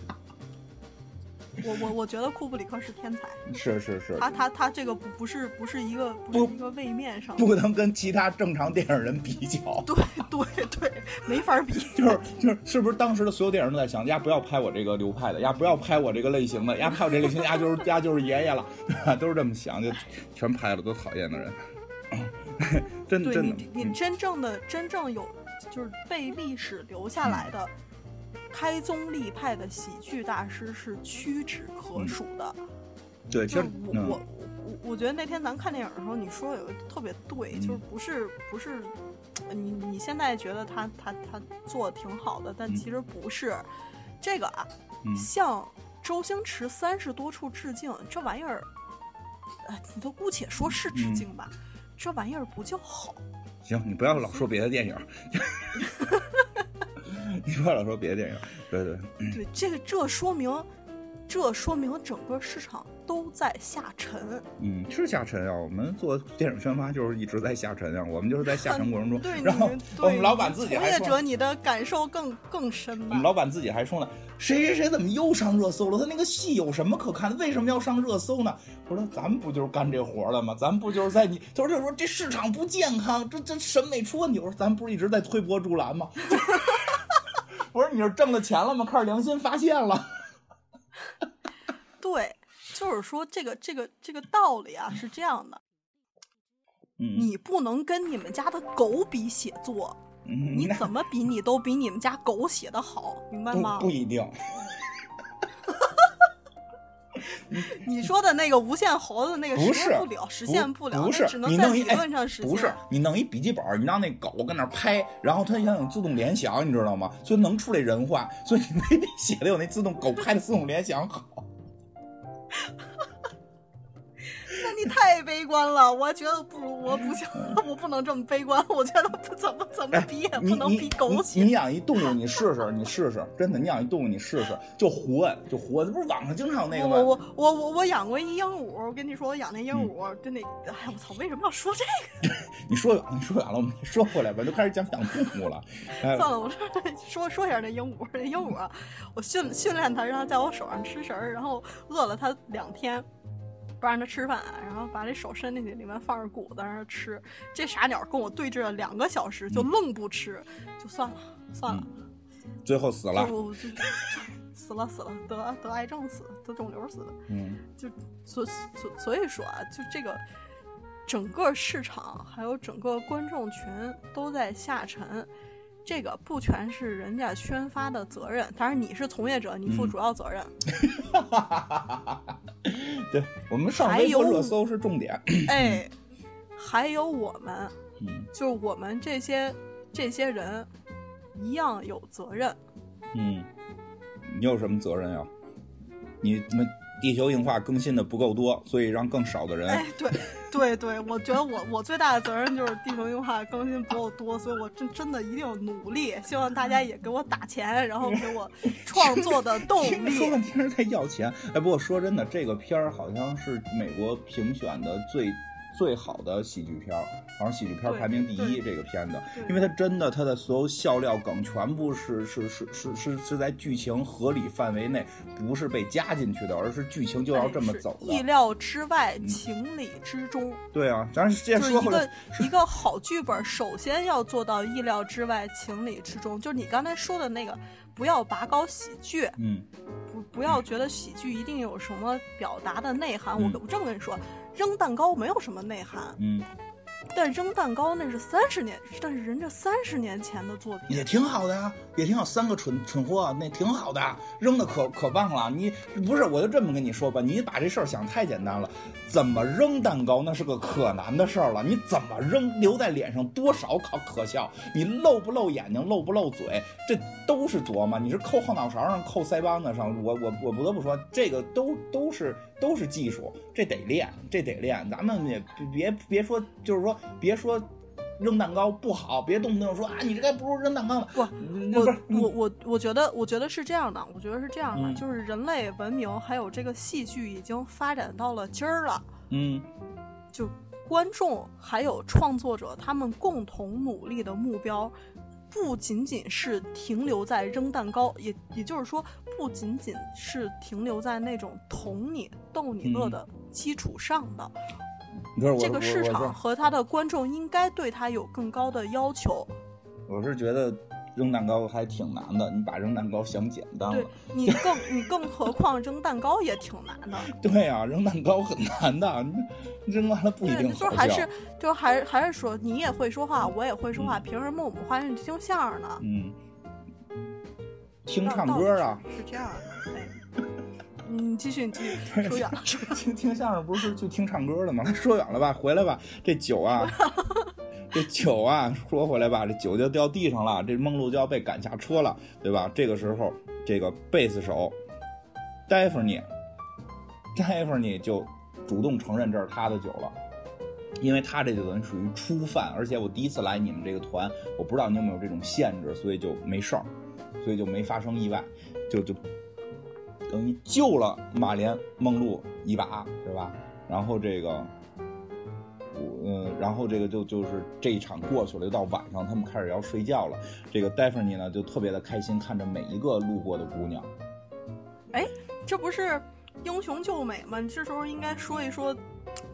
我我我觉得库布里克是天才，*laughs* 是是是，他他他这个不不是不是一个不不是一个位面上的，不能跟其他正常电影人比较。*laughs* 对对对，没法比，就是就是，是不是当时的所有电影人都在想，呀不要拍我这个流派的，呀不要拍我这个类型的，呀拍我这类型，呀就是呀就是爷爷了，对吧？都是这么想，就全拍了，都讨厌的人。*laughs* 真对真的你，真正的真正有就是被历史留下来的。开宗立派的喜剧大师是屈指可数的，对，其实就是我、嗯。我我我觉得那天咱看电影的时候，你说有个特别对，嗯。就是不是不是，你你现在觉得他他他做的挺好的，但嗯。其实不是。这个啊，嗯。向周星驰三十多处致敬，这玩意儿，呃，你都姑且说是致敬吧，这玩意儿不叫好。行，你不要老说别的电影，*laughs* 你不要老说别的电影，对对，对，这个这说明，这说明整个市场都在下沉。嗯，是下沉啊！我们做电影宣发就是一直在下沉啊，我们就是在下沉过程中，*laughs* 对，然后你我们老板自己从业者，还说，你的感受更更深吧我们？老板自己还说呢，谁谁谁怎么又上热搜了？他那个戏有什么可看的？为什么要上热搜呢？我说咱们不就是干这活的吗？咱们不就是在你，他说他说这市场不健康，这这审美出问题。我说咱不是一直在推波助澜吗？*laughs* 我说你是挣了钱了吗？开始良心发现了。*laughs* 对，就是说这个这个这个道理啊是这样的，嗯，你不能跟你们家的狗比写作，嗯你怎么比你都比你们家狗写的好，明白吗不？不一定。*laughs* *laughs* 你说的那个无限猴子那个实不是现不了，实现不了，不是那只能在理论上实现。不是，你弄一笔记本，你让那狗跟那拍，然后它想有自动联想，你知道吗？所以能出来人话，所以你非得写的有那自动狗拍的自动联想好。那你太悲观了，我觉得不如我不行，*laughs* 我不能这么悲观。我觉得不怎么怎么哎比也不能比狗你写。你养一动物，你试试，你试试，真的，你养一动物，你试试，就活，就活。这不是网上经常有那个吗？我我我我我养过一鹦鹉，我跟你说，我养那鹦嗯鹉，真的，哎，我操，为什么要说这个？*laughs* 你说远了，你说远了，我们说回来吧，都开始讲养动物了。哎，*laughs* 算了，我说说说一下那鹦鹉，那鹦鹉啊，我训训练它，让它在我手上吃食儿，然后饿了它两天。不让他吃饭，然后把这手伸进去，里面放着谷子让他吃。这傻鸟跟我对峙了两个小时，就嗯愣不吃，就算了，算了，最后死了。就就死了死了，得得癌症死，得肿瘤死的。嗯就所所所以说啊，就这个整个市场还有整个观众群都在下沉，这个不全是人家宣发的责任，当然你是从业者，你负嗯主要责任。*laughs* 对我们上还微博有热搜是重点。哎，还有我们，嗯就我们这些这些人一样有责任。嗯，你有什么责任呀？你们地球硬化更新的不够多，所以让更少的人哎，对对对，我觉得我我最大的责任就是地球硬化更新不够多，所以我真真的一定要努力，希望大家也给我打钱，然后给我创作的动听着说力。半天是在要钱。哎，不过说真的，这个片儿好像是美国评选的最最好的喜剧片儿，好像喜剧片儿排名第一。这个片子，因为它真的，它的所有笑料梗全部是是是是是是在剧情合理范围内，不是被加进去的，而是剧情就要这么走的。意料之外，情理之中。对啊，咱接就是一着说回来个，一个好剧本，首先要做到意料之外，情理之中。就是你刚才说的那个，不要拔高喜剧，嗯不不要觉得喜剧一定有什么表达的内涵。嗯我我这么跟你说，扔蛋糕没有什么内涵，嗯但扔蛋糕那是三十年，但是人家三十年前的作品也挺好的呀，也挺好。三个蠢蠢货，那挺好的，扔的可可棒了。你不是，我就这么跟你说吧，你把这事儿想太简单了。怎么扔蛋糕那是个可难的事儿了。你怎么扔，留在脸上多少可可笑？你露不露眼睛，露不露嘴，这都是琢磨。你是扣后脑勺上，扣腮帮子上，我我我不得不说，这个都都是都是技术，这得练，这得练。咱们也别别说，就是说别说。扔蛋糕不好，别动不动说啊，你这该不如扔蛋糕了。不，不是我我我我觉得，我觉得是这样的，我觉得是这样的，嗯就是人类文明还有这个戏剧已经发展到了今儿了，嗯就观众还有创作者他们共同努力的目标，不仅仅是停留在扔蛋糕，也也就是说，不仅仅是停留在那种捅你、逗你乐的基础上的。这个市场和他的观众应该对他有更高的要求。我是觉得扔蛋糕还挺难的，你把扔蛋糕想简单对了。你更你更何况扔蛋糕也挺难的。*laughs* 对啊、扔蛋糕很难的，你扔完了不一，定好笑。就是还是就还是还是说你也会说话，我也会说话，凭什么我们花钱去听相声呢？嗯，听唱歌啊，是是这样的。哎，你继续，你继续 *laughs* 说远了。*laughs* 听听相声不是去听唱歌的吗？*laughs* 说远了吧，回来吧。这酒啊，这酒啊，说回来吧，这酒就掉地上了，这梦露就要被赶下车了，对吧？这个时候，这个贝斯手戴芙妮，戴芙妮就主动承认这是他的酒了。因为他这就等于属于初犯，而且我第一次来你们这个团，我不知道你有没有这种限制，所以就没事儿，所以就没发生意外，就就等于救了马莲梦露一把，对吧？然后这个，我嗯，然后这个就就是这一场过去了，就到晚上，他们开始要睡觉了。这个戴芙妮呢，就特别的开心，看着每一个路过的姑娘。哎这不是英雄救美吗？你这时候应该说一说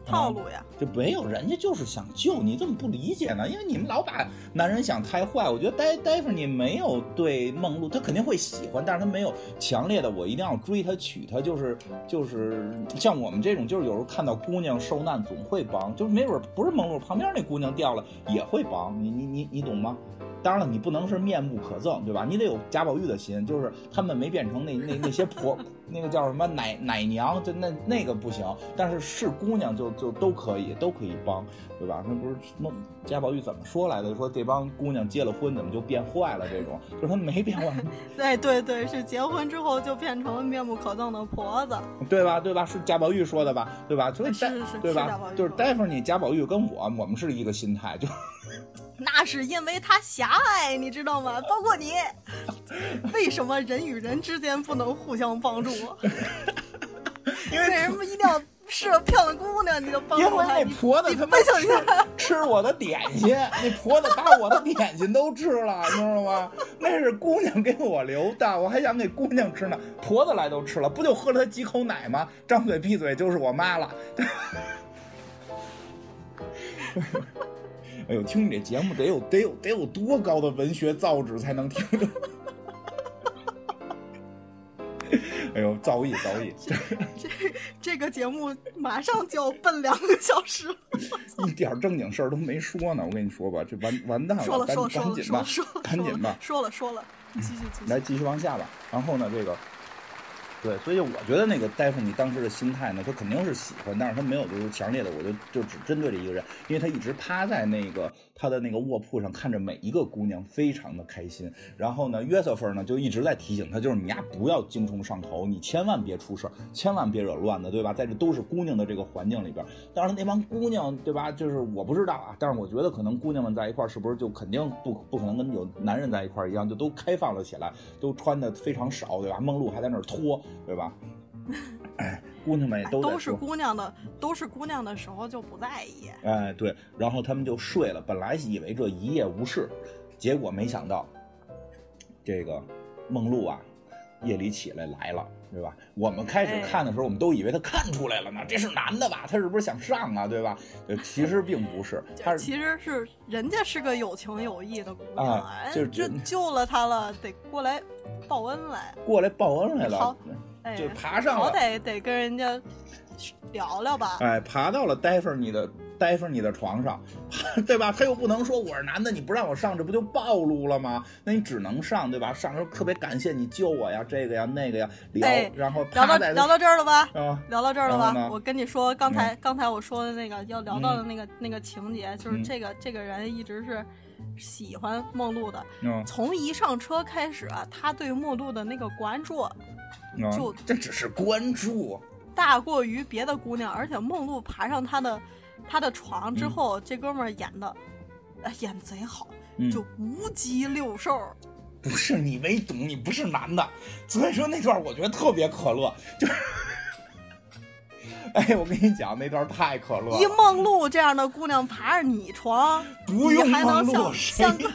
套路呀。就没有人家就是想救你，怎么不理解呢？因为你们老把男人想太坏。我觉得戴戴夫你没有对梦露，他肯定会喜欢，但是他没有强烈的我一定要追他娶她，就是就是像我们这种，就是有时候看到姑娘受难总会帮，就是没准不是梦露旁边那姑娘掉了也会帮你，你你你懂吗？当然了，你不能是面目可憎，对吧？你得有贾宝玉的心，就是他们没变成那那那些婆，那个叫什么奶奶娘，就那那个不行。但是是姑娘就就都可以，都可以帮，对吧？那不是什么贾宝玉怎么说来的？说这帮姑娘结了婚怎么就变坏了？这种就是她没变坏，*laughs* 对，对对，是结婚之后就变成了面目可憎的婆子。*laughs* 对吧？对吧？是贾宝玉说的吧？对吧？所以戴是是是对？吧就是说的戴芙妮、贾宝玉跟我，我们是一个心态，就那是因为他狭隘，你知道吗？包括你，为什么人与人之间不能互相帮助？*laughs* 因为为什么一定要是个漂亮姑娘你就帮因为助她？你那婆子你他妈吃吃我的点心，那婆子把我的点心都吃了，你知道吗？那是姑娘给我留的，我还想给姑娘吃呢，婆子来都吃了，不就喝了她几口奶吗？张嘴闭嘴就是我妈了。*laughs* 哎呦，听你这节目得有得有得有多高的文学造诣才能听懂？*laughs* 哎呦，造诣造诣，这这个节目马上就要奔两个小时了。*laughs* 一点正经事儿都没说呢。我跟你说吧，这完完蛋了，说了赶说了说了赶紧吧说了说了，赶紧吧。说了说了，继续继续。来继续往下吧。然后呢，这个，对，所以我觉得那个戴芙妮当时的心态呢，她肯定是喜欢，但是她没有就是强烈的，我就就只针对这一个人，因为她一直趴在那个她的那个卧铺上，看着每一个姑娘，非常的开心。然后呢，约瑟芬呢就一直在提醒她，就是你呀不要精虫上头，你千万别出事儿，千万别惹乱的，对吧？在这都是姑娘的这个环境里边，当然那帮姑娘，对吧？就是我不知道啊，但是我觉得可能姑娘们在一块儿，是不是就肯定不不可能跟有男人在一块儿一样，就都开放了起来，都穿的非常少，对吧？梦露还在那儿脱，对吧？哎，*laughs* 姑娘们也哎都都是姑娘的，都是姑娘的时候就不在意。哎，对，然后他们就睡了。本来以为这一夜无事，结果没想到，这个梦露啊，夜里起来来了，对吧？我们开始哎看的时候，我们都以为他看出来了呢，这是男的吧？他是不是想上啊？对吧？对，其实并不是，*laughs* 他是其实是人家是个有情有义的姑娘，啊就救了他了，得过来报恩来。过来报恩来了就爬上了好歹得跟人家聊聊吧。哎，爬到了戴芙妮的待上你的床上，*laughs* 对吧？他又不能说我是男的，你不让我上，这不就暴露了吗？那你只能上，对吧？上时候特别感谢你救我呀，这个呀那个呀，聊，哎然后聊到聊到这儿了吧？啊，聊到这儿了吧？我跟你说，刚才刚才我说的那个要聊到的那个那个情节，就是嗯这个这个人一直是喜欢梦露的，嗯从一上车开始啊，他对梦露的那个关注嗯就这只是关注，大过于别的姑娘，而且梦露爬上他的他的床之后，这哥们儿演的，呃演贼好，嗯就无鸡六兽。不是你没懂，你不是男的，所以说那段我觉得特别可乐，就是，*laughs* 哎，我跟你讲那段太可乐一，梦露这样的姑娘爬着你床，不用还能梦露，像谁像个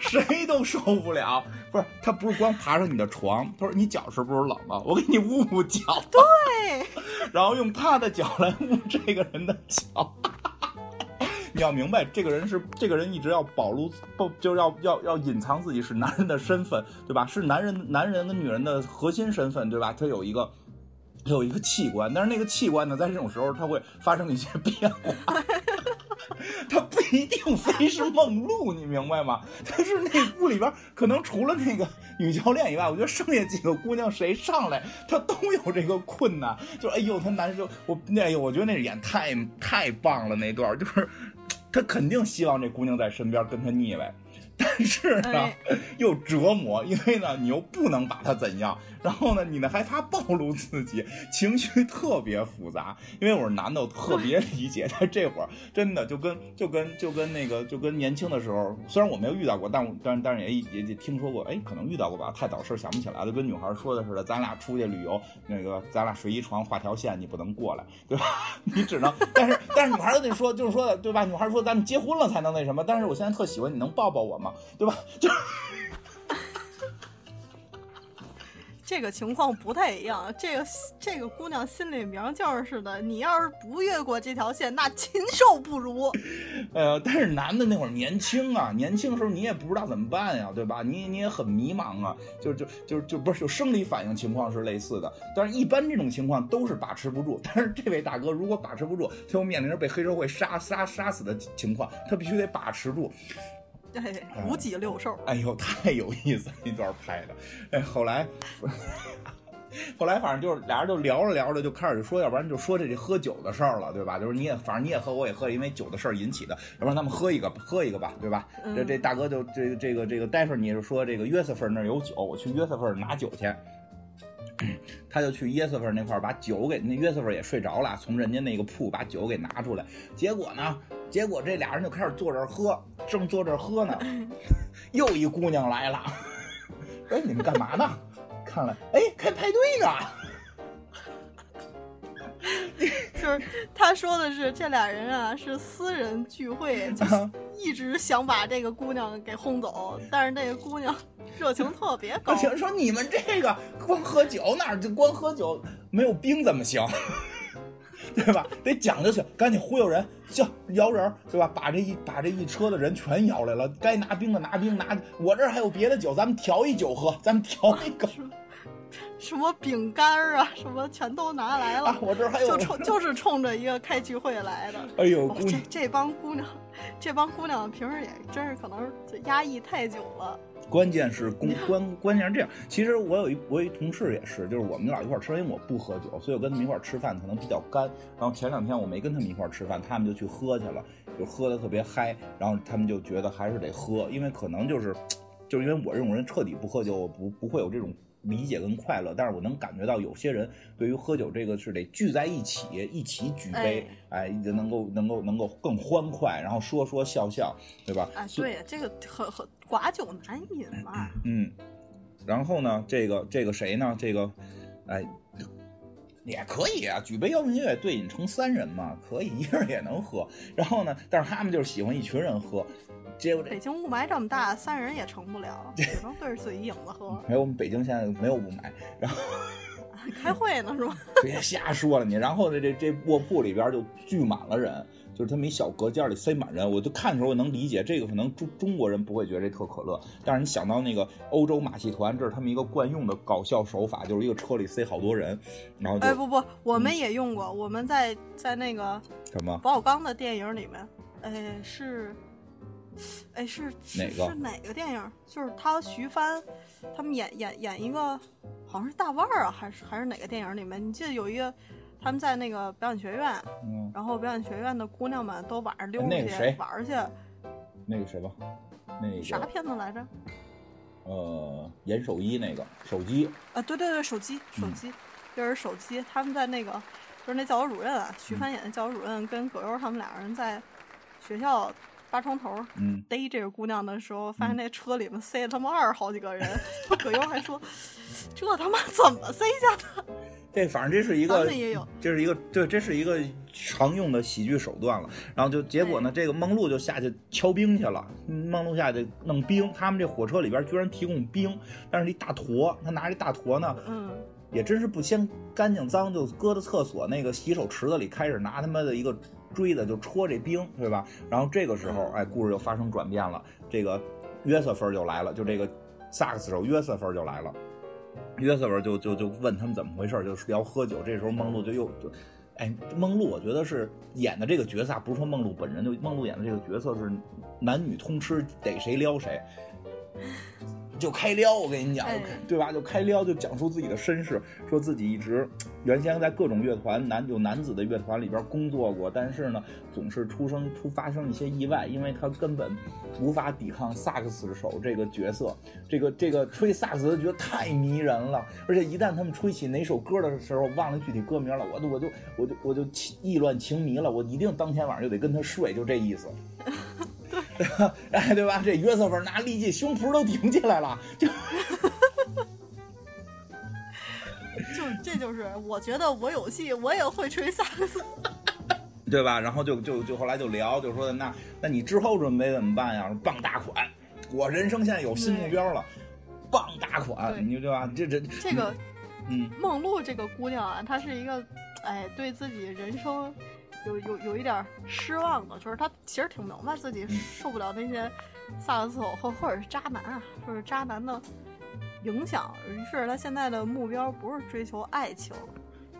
*laughs* 谁都受不了。不是，他不是光爬上你的床，他说你脚是不是冷了？我给你捂捂脚，对，*laughs* 然后用他的脚来捂这个人的脚。你要明白，这个人是这个人一直要保露，不就是要要要隐藏自己是男人的身份，对吧？是男人男人跟女人的核心身份，对吧？他有一个他有一个器官，但是那个器官呢，在这种时候它会发生一些变化。*laughs* 它不一定非是梦露，你明白吗？但是那屋里边可能除了那个女教练以外，我觉得剩下几个姑娘谁上来，她都有这个困难。就是哎呦，她难受，我那哎呦，我觉得那演太太棒了，那段就是他肯定希望这姑娘在身边跟他腻歪。但是呢哎，又折磨，因为呢，你又不能把他怎样，然后呢，你呢还怕暴露自己，情绪特别复杂。因为我是男的，我特别理解，在这会儿真的就跟就跟就跟那个就跟年轻的时候，虽然我没有遇到过，但我但但是也也也听说过，哎，可能遇到过吧，太早事儿想不起来了。跟女孩说的似的，咱俩出去旅游，那个咱俩睡一床画条线，你不能过来，对吧？*laughs* 你只能，但是但是女孩儿跟你说，就是说的，对吧？女孩儿说咱们结婚了才能那什么，但是我现在特喜欢你，能抱抱我吗？对吧？就 *laughs* 这个情况不太一样。这个这个姑娘心里明镜似的，你要是不越过这条线，那禽兽不如。*laughs* 呃，但是男的那会儿年轻啊，年轻的时候你也不知道怎么办呀，对吧？你你也很迷茫啊，就就就就不是有生理反应情况是类似的，但是一般这种情况都是把持不住。但是这位大哥如果把持不住，他又面临着被黑社会杀杀杀死的情况，他必须得把持住。对，五脊六兽。哎呦，太有意思，那段拍的。哎，后来，后来反正就是俩人就聊着聊着就开始说，要不然就说这这喝酒的事儿了，对吧？就是你也反正你也喝，我也喝，因为酒的事儿引起的，要不然咱们喝一个，喝一个吧，对吧？嗯这这大哥就这个这个这个，待会儿你就说这个约瑟芬那儿有酒，我去约瑟芬拿酒去。*clears throat* 他就去约瑟芬那块儿把酒给那约瑟芬也睡着了，从人家那个铺把酒给拿出来。结果呢，结果这俩人就开始坐这儿喝，正坐这儿喝呢，*laughs* 又一姑娘来了。*laughs* 哎，你们干嘛呢？看来，哎，开派对呢。*laughs* 就是他说的是这俩人啊是私人聚会，就是一直想把这个姑娘给轰走，但是那个姑娘热情特别高说你们这个光喝酒哪儿就光喝酒，没有冰怎么行？对吧？得讲究去，赶紧忽悠人，行，摇人儿，对吧？把这一把这一车的人全摇来了，该拿冰的拿冰，拿我这儿还有别的酒，咱们调一酒喝，咱们调一个什么饼干儿啊，*laughs* 什么全都拿来了，啊，我这还有就，冲就是冲着一个开聚会来的。*laughs* 哎呦，哦这这帮姑娘，这帮姑娘平时也真是可能就压抑太久了。关键是公关，关键是这样。其实我有一我有一同事也是，就是我们老一块儿吃，因为我不喝酒，所以我跟他们一块儿吃饭可能比较干。然后前两天我没跟他们一块儿吃饭，他们就去喝去了，就喝的特别嗨。然后他们就觉得还是得喝，因为可能就是，就是因为我这种人彻底不喝酒，我不不会有这种理解跟快乐。但是我能感觉到有些人对于喝酒这个是得聚在一起，一起举杯，哎，就能够能够能够更欢快，然后说说笑笑，对吧？哎，对，这个很很寡酒难饮嘛。嗯，然后呢，这个这个谁呢？这个，哎，也可以啊，举杯邀明月，对饮成三人嘛，可以一个人也能喝。然后呢，但是他们就是喜欢一群人喝，这北京雾霾这么大，三人也成不了，只能对着自己影子喝。没有我们北京现在没有雾霾，然后开会呢是吧？*laughs* 别瞎说了你。然后呢，这这卧铺里边就聚满了人，就是他们一小隔间里塞满人，我就看的时候我能理解，这个可能中中国人不会觉得这特可乐，但是你想到那个欧洲马戏团，这是他们一个惯用的搞笑手法，就是一个车里塞好多人，然后就哎不不，我们也用过，我们在在那个什么冯小刚的电影里面，哎是，哎是是哪个是哪个电影？就是他和徐帆他们演演演一个，好像是大腕儿啊，还是还是哪个电影里面？你记得有一个他们在那个表演学院，嗯然后表演学院的姑娘们都晚上溜出去玩去，那个谁吧，那啥片子来着？呃严守一那个手机，啊，对对对，手机手嗯机，就是手机。他们在那个就是那教导主任啊，嗯徐帆演的教导主任跟葛优他们俩人在学校扒窗头嗯。逮这个姑娘的时候，发现那车里面塞了他妈二十好几个人。葛优还说：“这他妈怎么塞下的这反正这是一个咱们也有，这是一个对，这是一个常用的喜剧手段了。然后就结果呢，这个梦露就下去敲冰去了。梦露下去弄冰，他们这火车里边居然提供冰，但是一大坨，他拿着一大坨呢，？”嗯，也真是不嫌干净脏，就搁到厕所那个洗手池子里，开始拿他妈的一个锥子就戳这冰，对吧？然后这个时候，哎，故事就发生转变了，这个约瑟芬就来了，就这个萨克斯手约瑟芬就来了。约瑟芬就就就问他们怎么回事，就是聊喝酒。这时候梦露就又就，哎，梦露我觉得是演的这个角色，不是说梦露本人，就梦露演的这个角色是男女通吃，逮谁撩谁。就开撩，我跟你讲哎，对吧？就开撩，就讲述自己的身世，说自己一直原先在各种乐团男有男子的乐团里边工作过，但是呢，总是出生出发生一些意外，因为他根本无法抵抗萨克斯手这个角色，这个这个吹萨克斯的角色太迷人了，而且一旦他们吹起哪首歌的时候，忘了具体歌名了，我就我就我就我就意乱情迷了，我一定当天晚上就得跟他睡，就这意思。*laughs* 对吧？哎，对吧？这约瑟芬拿力气，胸脯都顶起来了，*laughs* 就就这就是我觉得我有戏，我也会吹萨克斯。*laughs* 对吧？然后就就就后来就聊，就说那那你之后准备怎么办呀？说傍大款，我人生现在有新目标了，傍大款，对你对吧？这这这个嗯梦露这个姑娘啊，她是一个，哎，对自己人生有有有一点儿失望的，就是他其实挺明白自己受不了那些萨克斯手或或者是渣男啊，就是渣男的影响，于是他现在的目标不是追求爱情，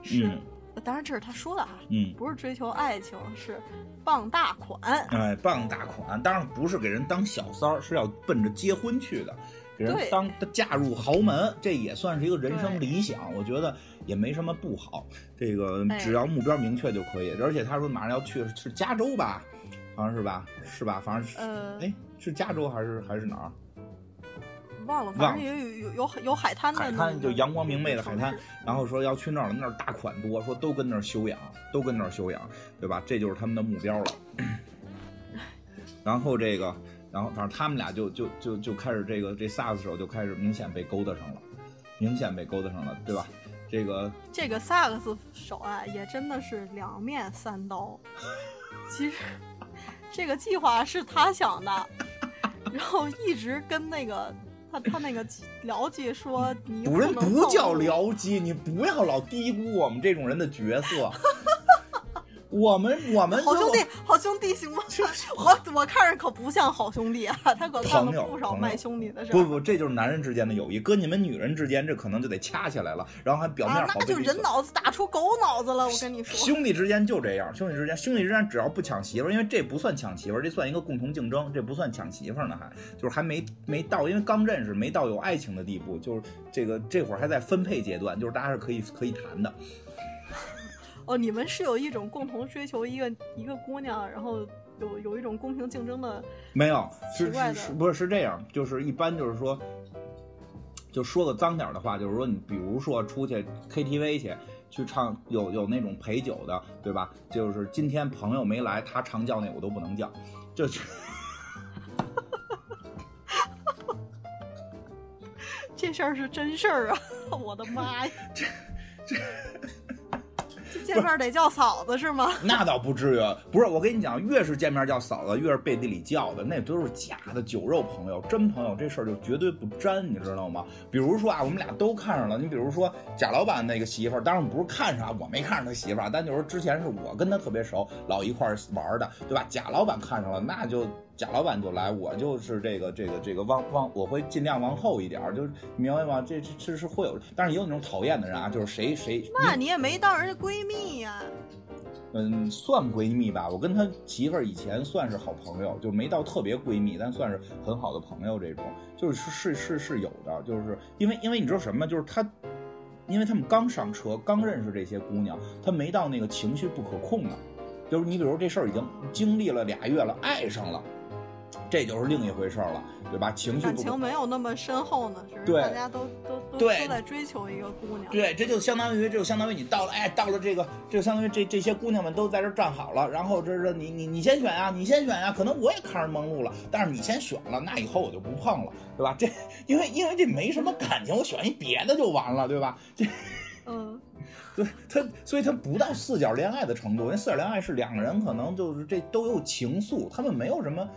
是，嗯当然这是他说的哈，嗯。不是追求爱情，是傍大款。哎，傍大款，当然不是给人当小三儿，是要奔着结婚去的，给人对当嫁入豪门，这也算是一个人生理想，我觉得也没什么不好。这个哎只要目标明确就可以，而且他说马上要去是加州吧，好像是吧？是吧？反正是，呃，哎，是加州还是还是哪儿？忘了，忘反正也有有有有海滩的海那个滩就阳光明媚的海滩然后说要去那儿了，那儿大款多，说都跟那儿休养，都跟那儿休养，对吧？这就是他们的目标了。然后这个，然后反正他们俩就就就就开始这个这萨克斯手就开始明显被勾搭上了，明显被勾搭上了，对吧？这个这个萨克斯手啊，也真的是两面三刀。其实这个计划是他想的，然后一直跟那个他他那个僚机说你不人能不叫僚机，你不要老低估我们这种人的角色。*laughs* 我们 *laughs* 我们好兄弟，好兄弟行吗？*laughs* 我我看着可不像好兄弟啊，他可干了不少卖兄弟的事。不不，这就是男人之间的友谊，搁你们女人之间，这可能就得掐起来了，然后还表面啊，那就人脑子打出狗脑子了，我跟你说。兄弟之间就这样，兄弟之间，兄弟之间只要不抢媳妇儿，因为这不算抢媳妇儿，这算一个共同竞争，这不算抢媳妇儿呢，还就是还没没到，因为刚认识，没到有爱情的地步，就是这个这会儿还在分配阶段，就是大家是可以可以谈的。哦，你们是有一种共同追求一个一个姑娘，然后有有一种公平竞争的，没有，是是是不是是这样？就是一般就是说，就说个脏点的话，就是说你比如说出去 KTV 去。去唱有有那种陪酒的，对吧？就是今天朋友没来，他常叫那我都不能叫，这是这事儿是真事儿啊！*laughs* 我的妈呀！*laughs* 见面得叫嫂子是吗？*laughs* 那倒不至于，不是我跟你讲，越是见面叫嫂子，越是背地里叫的，那都是假的酒肉朋友，真朋友这事儿就绝对不沾，你知道吗？比如说啊，我们俩都看上了，你比如说贾老板那个媳妇儿，当然不是看上，我没看上他媳妇儿，但就是之前是我跟他特别熟，老一块儿玩的，对吧？贾老板看上了，那就贾老板就来，我就是这个这个这个往往我会尽量往后一点儿，就是明白吗？这这这是会有，但是也有那种讨厌的人啊，就是谁谁那你也没当人家闺蜜呀、嗯，算闺蜜吧。我跟他媳妇儿以前算是好朋友，就没到特别闺蜜，但算是很好的朋友。这种就是是是是有的，就是因为因为你知道什么？就是他，因为他们刚上车，刚认识这些姑娘，他没到那个情绪不可控呢。就是你比如这事儿已经经历了俩月了，爱上了，这就是另一回事儿了，对吧？情绪感情没有那么深厚呢，只是对大家都都都都在追求一个姑娘。对，这就相当于，这就相当于你到了，哎，到了这个，这就相当于这这些姑娘们都在这儿站好了，然后这是你你你先选啊、你先选啊、可能我也看着梦露了，但是你先选了，那以后我就不碰了，对吧？这因为因为这没什么感情，我选一别的就完了，对吧？这嗯，*laughs* 对他，所以他不到四角恋爱的程度，因为四角恋爱是两个人可能就是这都有情愫，他们没有什么，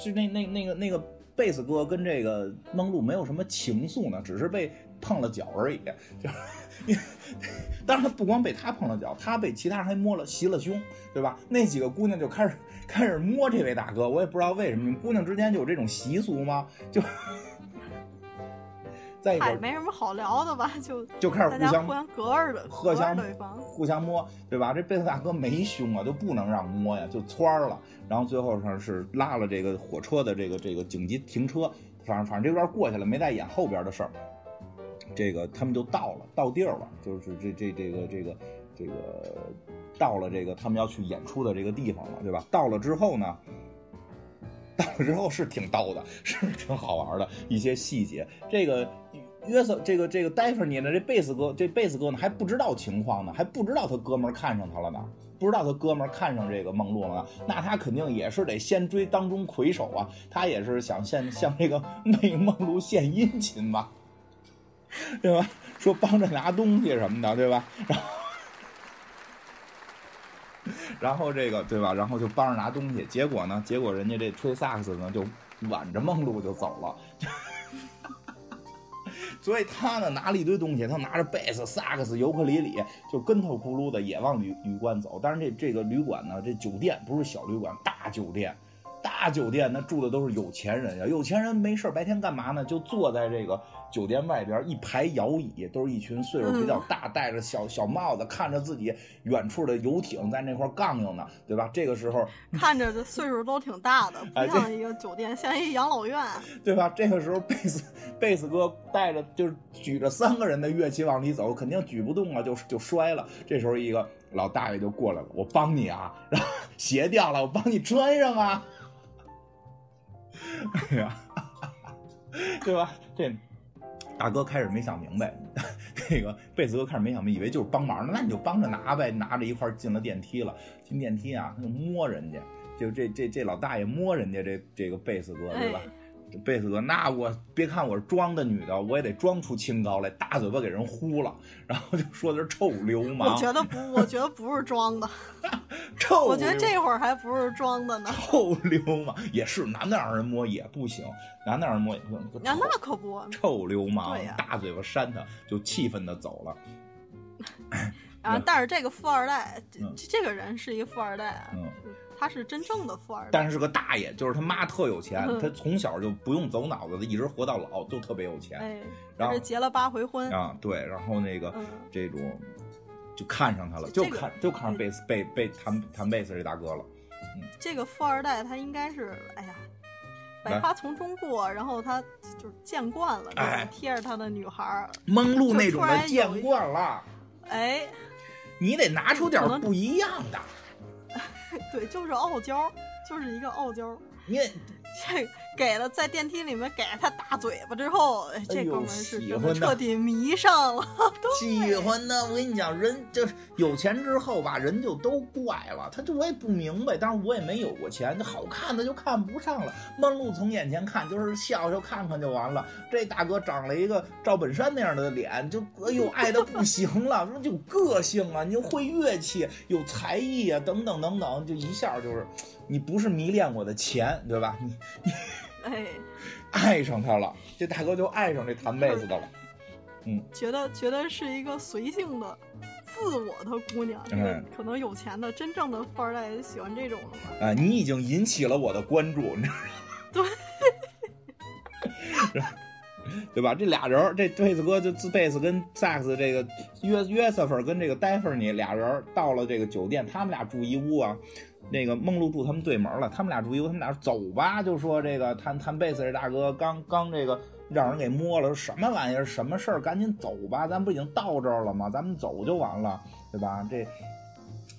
就那那那个那个贝斯哥跟这个梦露没有什么情愫呢，只是被碰了脚而已。就，当然不光被他碰了脚，他被其他人还摸了袭了胸，对吧？那几个姑娘就开始开始摸这位大哥，我也不知道为什么，姑娘之间就有这种习俗吗？就在一会，儿没什么好聊的吧？就 *laughs* 就开始互相互相隔着的，互相对方。互相摸，对吧？这贝斯大哥没胸啊，就不能让摸呀，就窜儿了。然后最后上是拉了这个火车的这个这个紧急停车，反正反正这段过去了，没再演后边的事儿。这个他们就到了，到地儿了，就是这这这个这个这个到了这个他们要去演出的这个地方了，对吧？到了之后呢，到了之后是挺逗的，是挺好玩的一些细节。这个约瑟，这个这个戴芙妮呢，这贝斯哥，这贝斯哥呢还不知道情况呢，还不知道他哥们看上他了呢，不知道他哥们看上这个梦露了呢，那他肯定也是得先追当中魁首啊，他也是想向向这个 *laughs* 那梦露献殷勤嘛，对吧？说帮着拿东西什么的，对吧？然后。*laughs* 然后这个对吧？然后就帮着拿东西，结果呢？结果人家这吹萨克斯呢就挽着梦露就走了。*laughs* 所以他呢拿了一堆东西，他拿着贝斯、萨克斯、尤克里里，就跟头咕噜的也往旅旅馆走。但是这这个旅馆呢，这酒店不是小旅馆，大酒店，大酒店那住的都是有钱人呀。有钱人没事儿白天干嘛呢？就坐在这个酒店外边一排摇椅，都是一群岁数比较大，戴着小小帽子，看着自己远处的游艇在那块儿杠悠呢，对吧？这个时候，*laughs* 看着这岁数都挺大的，哎不像一个酒店，像一养老院。*laughs* 对吧？这个时候贝斯贝斯哥带着就是举着三个人的乐器往里走，肯定举不动了，就就摔了。这时候一个老大爷就过来了，我帮你啊，然后鞋掉了，我帮你穿上啊。*laughs* 哎呀，对吧？这大哥开始没想明白，*laughs* 那个贝斯哥开始没想明白，以为就是帮忙呢，那你就帮着拿呗，拿着一块进了电梯了。进电梯啊，他就摸人家，就这这这老大爷摸人家这这个贝斯哥，对吧？贝斯哥，那我别看我是装的女的，我也得装出清高来，大嘴巴给人呼了，然后就说的是臭流氓，我觉得不，我觉得不是装的，*laughs* 臭我觉得这会儿还不是装的呢。臭流氓也是男的让人摸也不行，男的让人摸也不行，那那可不，臭流氓对，大嘴巴扇他，就气愤的走了。*laughs* 啊，但是这个富二代，嗯这这个人是一个富二代啊，嗯，他是真正的富二代。但是是个大爷，就是他妈特有钱，嗯他从小就不用走脑子，他一直活到老，都特别有钱。哎，然后结了八回婚。啊，对，然后那个、嗯这种就看上他了，就这个看就看上贝斯贝贝弹弹贝斯这大哥了。嗯这个富二代他应该是，哎呀，百花丛中过，然后他就是见惯了贴着他的女孩儿，蒙路那种的见惯了，哎，你得拿出点不一样的。*laughs* 对，就是傲娇，就是一个傲娇。你 *laughs* 这给了在电梯里面给了他大嘴巴之后，哎这哥们儿是彻底迷上了。*laughs* 喜欢呢，我跟你讲，人就是有钱之后吧，人就都怪了。他就我也不明白，当然我也没有过钱，这好看的就看不上了。梦露从眼前看，就是笑笑看看就完了。这大哥长了一个赵本山那样的脸，就哎呦爱的不行了，*laughs* 说有个性啊，你又会乐器，有才艺啊，等等等等，就一下就是，你不是迷恋我的钱，对吧？你你哎，爱上他了，这大哥就爱上这弹贝斯的了。嗯觉得觉得是一个随性的、自我的姑娘。这个嗯可能有钱的真正的富二代喜欢这种的吧。啊，你已经引起了我的关注，你知道吗？对，*laughs* *laughs* 对吧？这俩人儿，这贝斯哥就自贝斯跟萨克斯这个约约瑟芬跟这个戴芬妮俩人儿到了这个酒店，他们俩住一屋啊。那个梦露住他们对门了，他们俩住一屋，他们俩说走吧，就说这个弹弹贝斯这大哥刚刚这个让人给摸了，说什么玩意儿，什么事儿，赶紧走吧，咱不已经到这儿了吗？咱们走就完了，对吧？这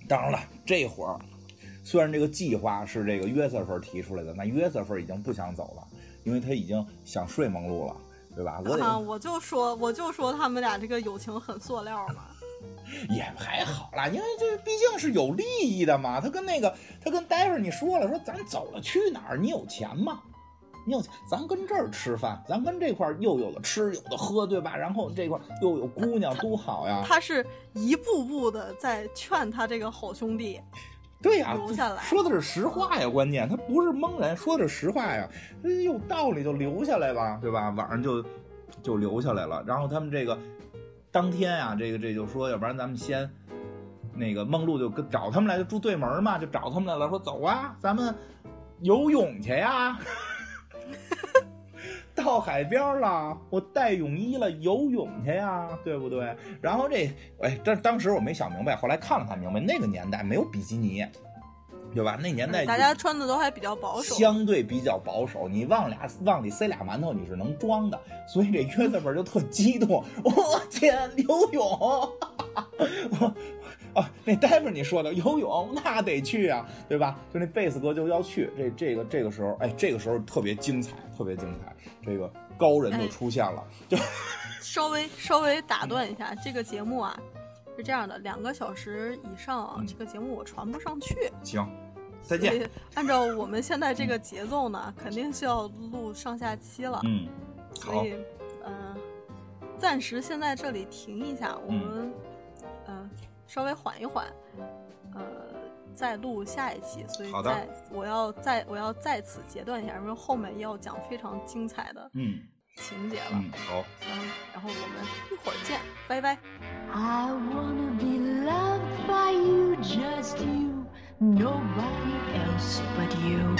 当然了，这会儿虽然这个计划是这个约瑟芬提出来的，那约瑟芬已经不想走了，因为他已经想睡梦露了，对吧？我得、我就说我就说他们俩这个友情很塑料嘛。也还好啦，因为这毕竟是有利益的嘛。他跟那个他跟戴夫你说了，说咱走了去哪儿？你有钱吗？你有钱，咱跟这儿吃饭，咱跟这块儿又有的吃有的喝，对吧？然后这块儿又有姑娘，多好呀！他是一步步的在劝他这个好兄弟，对呀，留下来说的是实话呀，关键他不是蒙人，说的是实话呀，有道理就留下来吧，对吧？晚上就就留下来了，然后他们这个当天啊，这个这就说，要不然咱们先那个梦露就跟找他们来，就住对门嘛，就找他们来了，说走啊，咱们游泳去呀。*laughs* 到海边了，我带泳衣了，游泳去呀，对不对？然后这，哎，这当时我没想明白，后来看了看明白，那个年代没有比基尼，对吧？那年代大家穿的都还比较保守。相对比较保守，你往俩往里塞俩馒头你是能装的，所以这约瑟芬就特激动，我天，游泳！我啊，那待会儿你说的游泳那得去啊，对吧？就那贝斯哥就要去，这这个这个时候，哎，这个时候特别精彩，特别精彩，这个高人就出现了，就 *laughs* 稍微稍微打断一下，这个节目啊是这样的，两个小时以上啊，嗯这个节目我传不上去。行，再见，按照我们现在这个节奏呢，肯定是要录上下期了。嗯，好所以，嗯、暂时先在这里停一下，我们，呃，稍微缓一缓，呃，再录下一期。所以好的再我要再我要在此截断一下，因为后面要讲非常精彩的嗯情节了。嗯，好。嗯，然后我们一会儿见，拜拜。 I wanna be loved by you, just you, nobody else but you.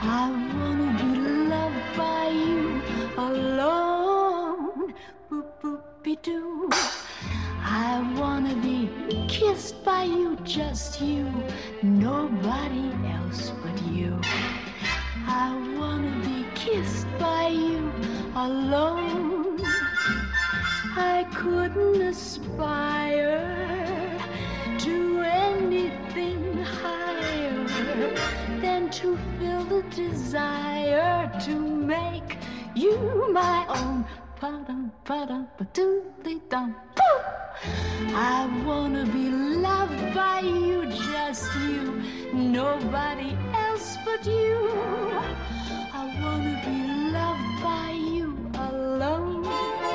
I wanna be loved by you alone. Boop boop be doo. I wanna be kissed by you, just you, nobody else but you. I wanna be kissed by you alone. I couldn't aspire to anything higher than to feel the desire to make you my own. Ba-dum, ba-dum, ba-doodly-dum. I wanna be loved by you, just you, nobody else but you. I wanna be loved by you Alone.